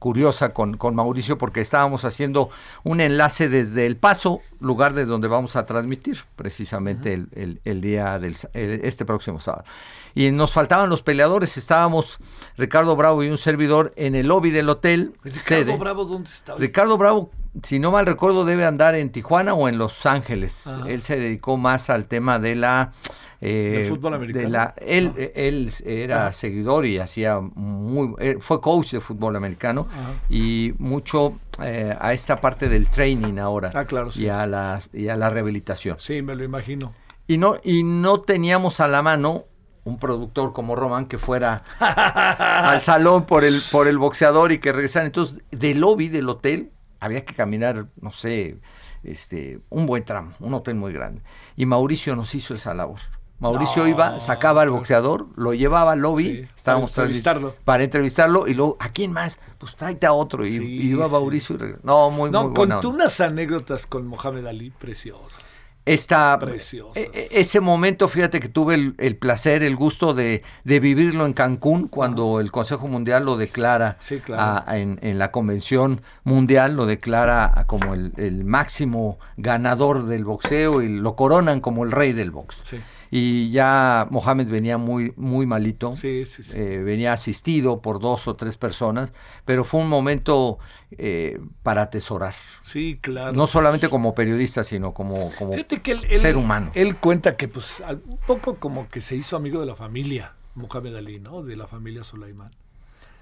curiosa con, con Mauricio porque estábamos haciendo un enlace desde El Paso, lugar de donde vamos a transmitir precisamente el, el- el día del el- este próximo sábado. Y nos faltaban los peleadores, estábamos Ricardo Bravo y un servidor en el lobby del hotel. Ricardo sede. Bravo, ¿dónde está? Ricardo Bravo, si no mal recuerdo, debe andar en Tijuana o en Los Ángeles. Ajá. Él se dedicó más al tema de la... eh, Del fútbol americano. de la- él, él era Ajá. seguidor y hacía muy... fue coach de fútbol americano Ajá. y mucho eh, a esta parte del training ahora. Ah, claro, sí. y, a las, y a la rehabilitación. Sí, me lo imagino. Y no, y no teníamos a la mano un productor como Roman que fuera [LAUGHS] al salón por el, por el boxeador y que regresara. Entonces, del lobby del hotel había que caminar, no sé, este, un buen tramo, un hotel muy grande. Y Mauricio nos hizo esa labor. Mauricio No, iba, sacaba al boxeador, lo llevaba al lobby, Sí, estábamos para entrevistarlo. para entrevistarlo y luego, ¿a quién más? Pues tráete a otro. Y, y iba sí. Mauricio y regre- No, muy, no, muy contó unas anécdotas con Mohamed Ali preciosas. Esta, Preciosas. e- e- ese momento, fíjate que tuve el, el placer, el gusto de, de vivirlo en Cancún cuando el Consejo Mundial lo declara Sí, claro. a- a- en, en la Convención Mundial, lo declara a como el, el máximo ganador del boxeo y lo coronan como el rey del box. Sí. Y ya Mohamed venía muy, muy malito, Sí, sí, sí. eh, venía asistido por dos o tres personas, pero fue un momento eh, para atesorar. Sí, claro. No solamente como periodista, sino como, como que él, él- ser humano. Él cuenta que, pues, un poco como que se hizo amigo de la familia, Mohamed Ali, ¿no? De la familia Sulaimán.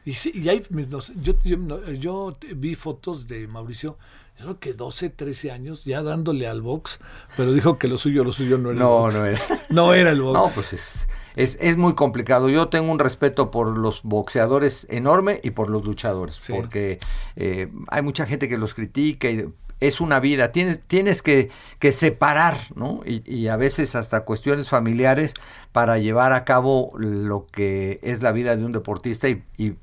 Y sí, y no sé, yo, yo, vi fotos de Mauricio, creo que 12, 13 años, ya dándole al box, pero dijo que lo suyo, lo suyo no era No, el box. no era. [LAUGHS] No era el box. No, pues es, es, es muy complicado. Yo tengo un respeto por los boxeadores enorme y por los luchadores, Sí. porque eh, hay mucha gente que los critica y es una vida. Tienes, tienes que, que separar, ¿no? Y, y a veces hasta cuestiones familiares para llevar a cabo lo que es la vida de un deportista y, y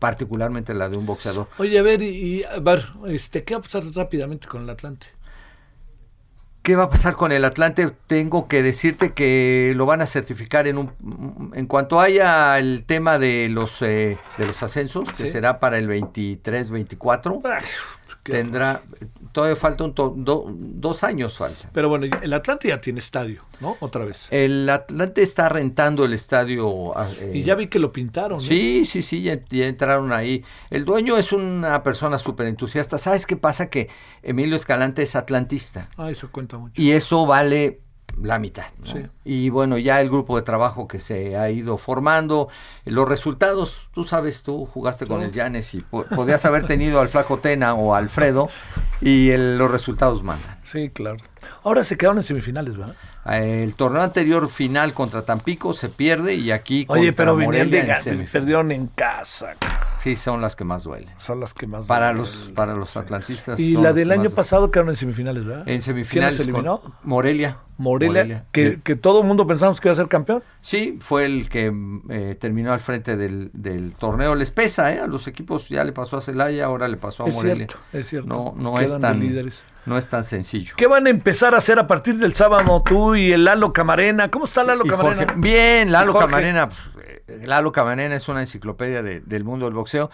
particularmente la de un boxeador. Oye, a ver, y, a ver, este, ¿qué va a pasar rápidamente con el Atlante? ¿Qué va a pasar con el Atlante? Tengo que decirte que lo van a certificar en un en cuanto haya el tema de los eh, de los ascensos, que será para el 23-24. Tendrá todavía falta un to- do- dos años falta. Pero bueno, el Atlante ya tiene estadio, ¿no? Otra vez. El Atlante está rentando el estadio. ah, eh, Y ya vi que lo pintaron. ¿no? Sí, sí, sí, ya, ya entraron ahí. El dueño es una persona súper entusiasta. ¿Sabes qué pasa? Que Emilio Escalante es atlantista. Ah, eso cuenta mucho. Y eso vale la mitad. Y bueno, ya el grupo de trabajo que se ha ido formando, los resultados, tú sabes, tú jugaste con el Llanes y podías haber tenido al Flaco Tena o Alfredo y los resultados mandan. Sí, claro. Ahora se quedaron en semifinales, ¿verdad? El torneo anterior final contra Tampico se pierde y aquí Oye, pero vinieron de perdieron en casa. Sí, son las que más duelen. Son las que más para Los, para los atlantistas. Y la del año pasado quedaron en semifinales, ¿verdad? En semifinales. ¿Quién se eliminó? Morelia. Morelia, que, que, todo el mundo pensamos que iba a ser campeón. Sí, fue el que eh, terminó al frente del, del, torneo. Les pesa, ¿eh? A los equipos ya le pasó a Celaya, ahora le pasó a Morelia. Es cierto, es cierto. No, no es tan, no es tan sencillo. ¿Qué van a empezar a hacer a partir del sábado tú y el Lalo Camarena? ¿Cómo está Lalo Camarena? bien, Lalo Camarena. Lalo Camarena es una enciclopedia del mundo del boxeo.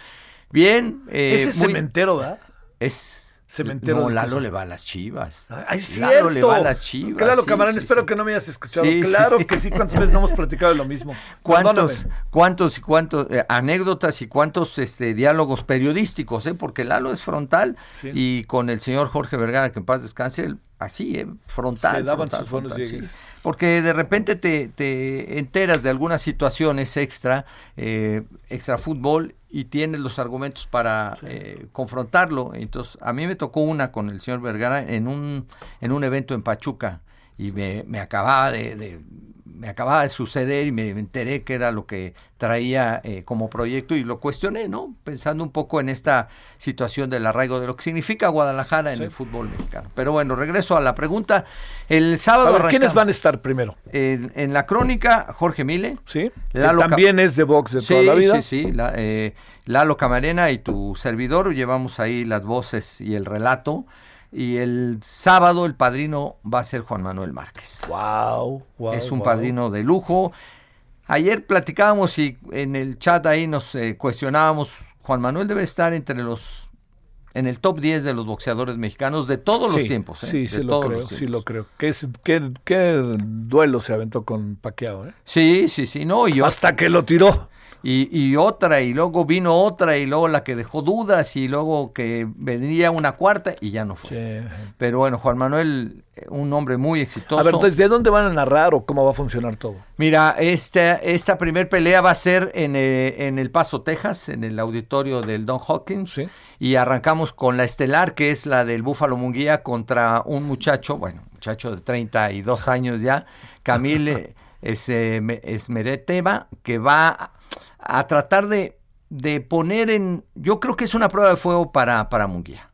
Bien. Eh, Ese cementero, ¿verdad? Es cementero. No, Lalo le va a las chivas. Ay, cierto. Lalo le va a las chivas. Claro, Camarán, espero que no me hayas escuchado. claro que sí, cuántas veces no hemos platicado de lo mismo. ¿Cuántos, cuántos y cuántos eh, anécdotas y cuántos este, diálogos periodísticos, eh? Porque Lalo es frontal y con el señor Jorge Vergara, que en paz descanse, así, eh, frontal. Se daban sus buenos porque de repente te, te, enteras de algunas situaciones extra, eh, extra fútbol, y tienes los argumentos para eh, confrontarlo. Entonces, a mí me tocó una con el señor Vergara en un, en un evento en Pachuca, y me, me acababa de me acababa de suceder y me enteré que era lo que traía eh, como proyecto y lo cuestioné, ¿no? Pensando un poco en esta situación del arraigo de lo que significa Guadalajara en el fútbol mexicano. Pero bueno, regreso a la pregunta. El sábado. ¿Quiénes van a estar primero? En, la crónica, Jorge Mile. Sí. también es de box de toda la vida. Sí, sí, la, eh, Lalo Camarena y tu servidor llevamos ahí las voces y el relato. Y el sábado el padrino va a ser Juan Manuel Márquez. Wow, es un padrino de lujo. Ayer platicábamos y en el chat ahí nos eh, cuestionábamos. Juan Manuel debe estar entre los en el top 10 de los boxeadores mexicanos de todos los tiempos. ¿eh? Sí, sí lo creo, sí lo creo. ¿Qué, qué, duelo se aventó con Paquiao, ¿eh? Sí, sí, sí, no. Y Hasta que lo tiró y, otra, y luego vino otra, y luego la que dejó dudas, y luego que venía una cuarta, y ya no fue. Pero bueno, Juan Manuel, un hombre muy exitoso. A ver, entonces, ¿de dónde van a narrar o cómo va a funcionar todo? Mira, esta, esta primer pelea va a ser en, eh, en El Paso, Texas, en el auditorio del Don Hawkins. Y arrancamos con la estelar, que es la del Búfalo Munguía, contra un muchacho, bueno, muchacho de 32 años ya, Camille [LAUGHS] Esmereteva, que va a tratar de, de poner en... Yo creo que es una prueba de fuego para, para Munguía.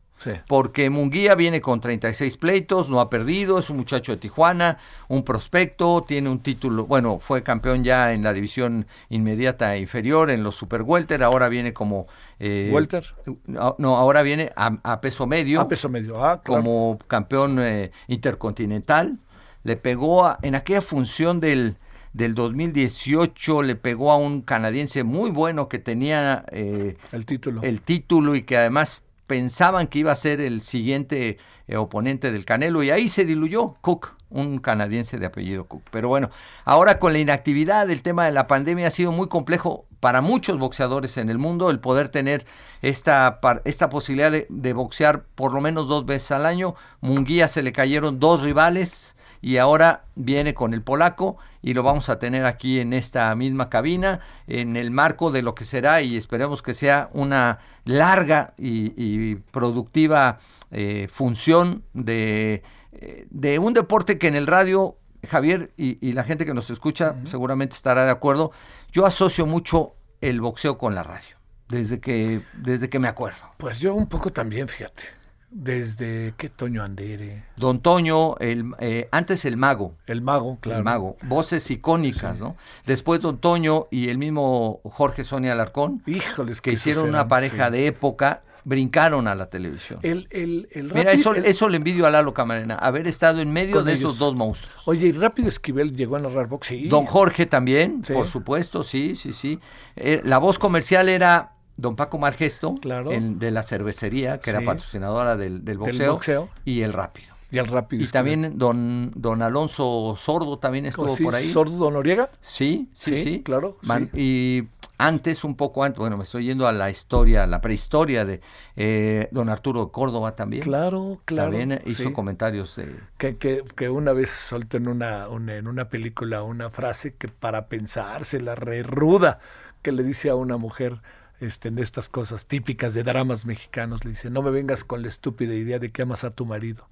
Porque Munguía viene con 36 pleitos, no ha perdido, es un muchacho de Tijuana, un prospecto, tiene un título, bueno, fue campeón ya en la división inmediata inferior, en los Super Welter, ahora viene como... Eh, ¿Welter? No, ahora viene a, peso medio. A peso medio, ah, Como campeón eh, intercontinental. Le pegó en aquella función del del 2018 le pegó a un canadiense muy bueno que tenía eh, el título el título y que además pensaban que iba a ser el siguiente eh, oponente del Canelo y ahí se diluyó Cook, un canadiense de apellido Cook. Pero bueno, ahora con la inactividad, el tema de la pandemia ha sido muy complejo para muchos boxeadores en el mundo el poder tener esta, esta posibilidad de, de boxear por lo menos dos veces al año. Munguía se le cayeron dos rivales y ahora viene con el polaco y lo vamos a tener aquí en esta misma cabina en el marco de lo que será y esperemos que sea una larga y, productiva eh, función de, eh, de, un deporte que en el radio, Javier y, la gente que nos escucha seguramente estará de acuerdo, yo asocio mucho el boxeo con la radio, desde que, desde que me acuerdo. Pues yo un poco también, fíjate. Desde qué Toño Andere. Don Toño, el, eh, antes el mago. El mago, claro. El mago. Voces icónicas, ¿no? Después Don Toño y el mismo Jorge Sonia Alarcón. Híjoles, que hicieron una pareja de época, brincaron a la televisión. El, el, el Mira, eso, eso le envidio a Lalo Camarena, haber estado en medio de esos dos monstruos. Oye, y Rápido Esquivel llegó a narrar box, sí. Don Jorge también, por supuesto, sí, sí, sí. Eh, la voz comercial era don Paco Malgesto, claro. de la cervecería, que era patrocinadora del, del, boxeo, y el rápido. Y el rápido. Y también don, don Alonso Sordo también estuvo por ahí. ¿Sordo Don Noriega? Sí, sí, sí. claro. Y antes, un poco antes, bueno, me estoy yendo a la historia, la prehistoria de eh, don Arturo Córdoba también. Claro, claro. También hizo comentarios de... Que, que, que, una vez soltó en una, en una película una frase que para pensarse, la re ruda, que le dice a una mujer este, en estas cosas típicas de dramas mexicanos, le dice, no me vengas con la estúpida idea de que amas a tu marido.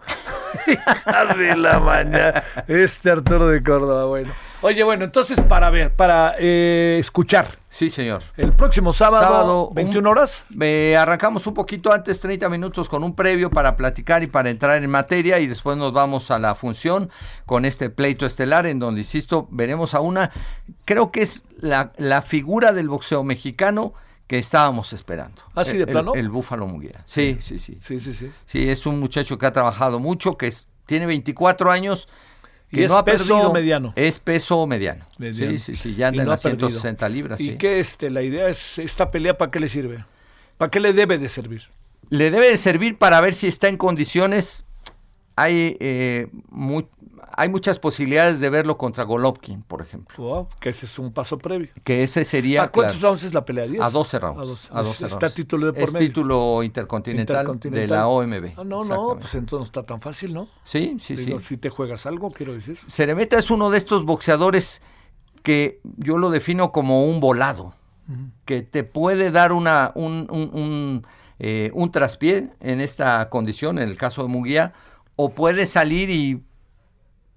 [LAUGHS] Hija de la mañana. Este Arturo de Córdoba, bueno. Oye, bueno, entonces para ver, para eh, escuchar. Sí, señor. El próximo sábado, 21 horas. arrancamos un poquito antes, 30 minutos, con un previo para platicar y para entrar en materia y después nos vamos a la función con este pleito estelar en donde, insisto, veremos a una, creo que es la, la figura del boxeo mexicano que estábamos esperando. ¿Así de plano? El, Búfalo Munguía. Sí, sí, sí. Sí, sí, sí. Sí, es un muchacho que ha trabajado mucho, que tiene 24 años. y es peso mediano. Es peso mediano. Sí, sí, sí, ya anda en las 160 libras. ¿Y qué este, la idea es, esta pelea para qué le sirve? ¿Para qué le debe de servir? Le debe de servir para ver si está en condiciones hay, eh, hay muchas posibilidades de verlo contra Golovkin, por ejemplo. que ese es un paso previo. Que ese sería. ¿A cuántos rounds es la pelea? A 12 rounds. A 12, ¿Está título de por es título intercontinental, de la OMB. Ah, no, no, pues entonces no está tan fácil, ¿no? Sí, sí, sí. Si te juegas algo, quiero decir. Ceremeta es uno de estos boxeadores que yo lo defino como un volado, que te puede dar una, un, un, un, eh, un traspié en esta condición, en el caso de Munguía o puede salir y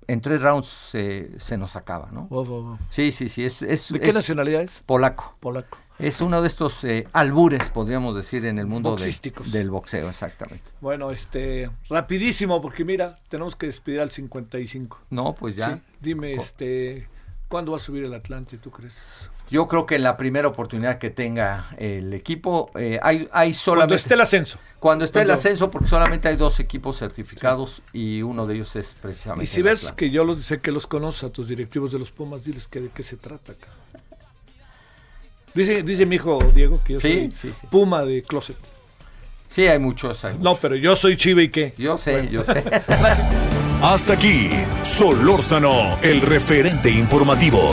en tres rounds se, nos acaba, ¿no? Sí, sí, sí. Es, es ¿De qué nacionalidad es? Polaco. Polaco. Es uno de estos eh, albures, podríamos decir, en el mundo del boxeo, exactamente. Bueno, este, rapidísimo, porque mira, tenemos que despedir al 55. No, pues ya. Dime, este, ¿cuándo va a subir el Atlante, tú crees? Yo creo que en la primera oportunidad que tenga el equipo, eh, hay, hay solamente... Cuando esté el ascenso. Cuando esté el ascenso, porque solamente hay dos equipos certificados y uno de ellos es precisamente... Y si ves que yo los, sé que los conozco a tus directivos de los Pumas, diles que de qué se trata acá. Dice, dice mi hijo Diego que yo soy Puma de Closet. Sí, hay muchos. No, pero yo soy Chive y qué. Yo sé, yo sé. [LAUGHS] Hasta aquí, Solórzano, el referente informativo.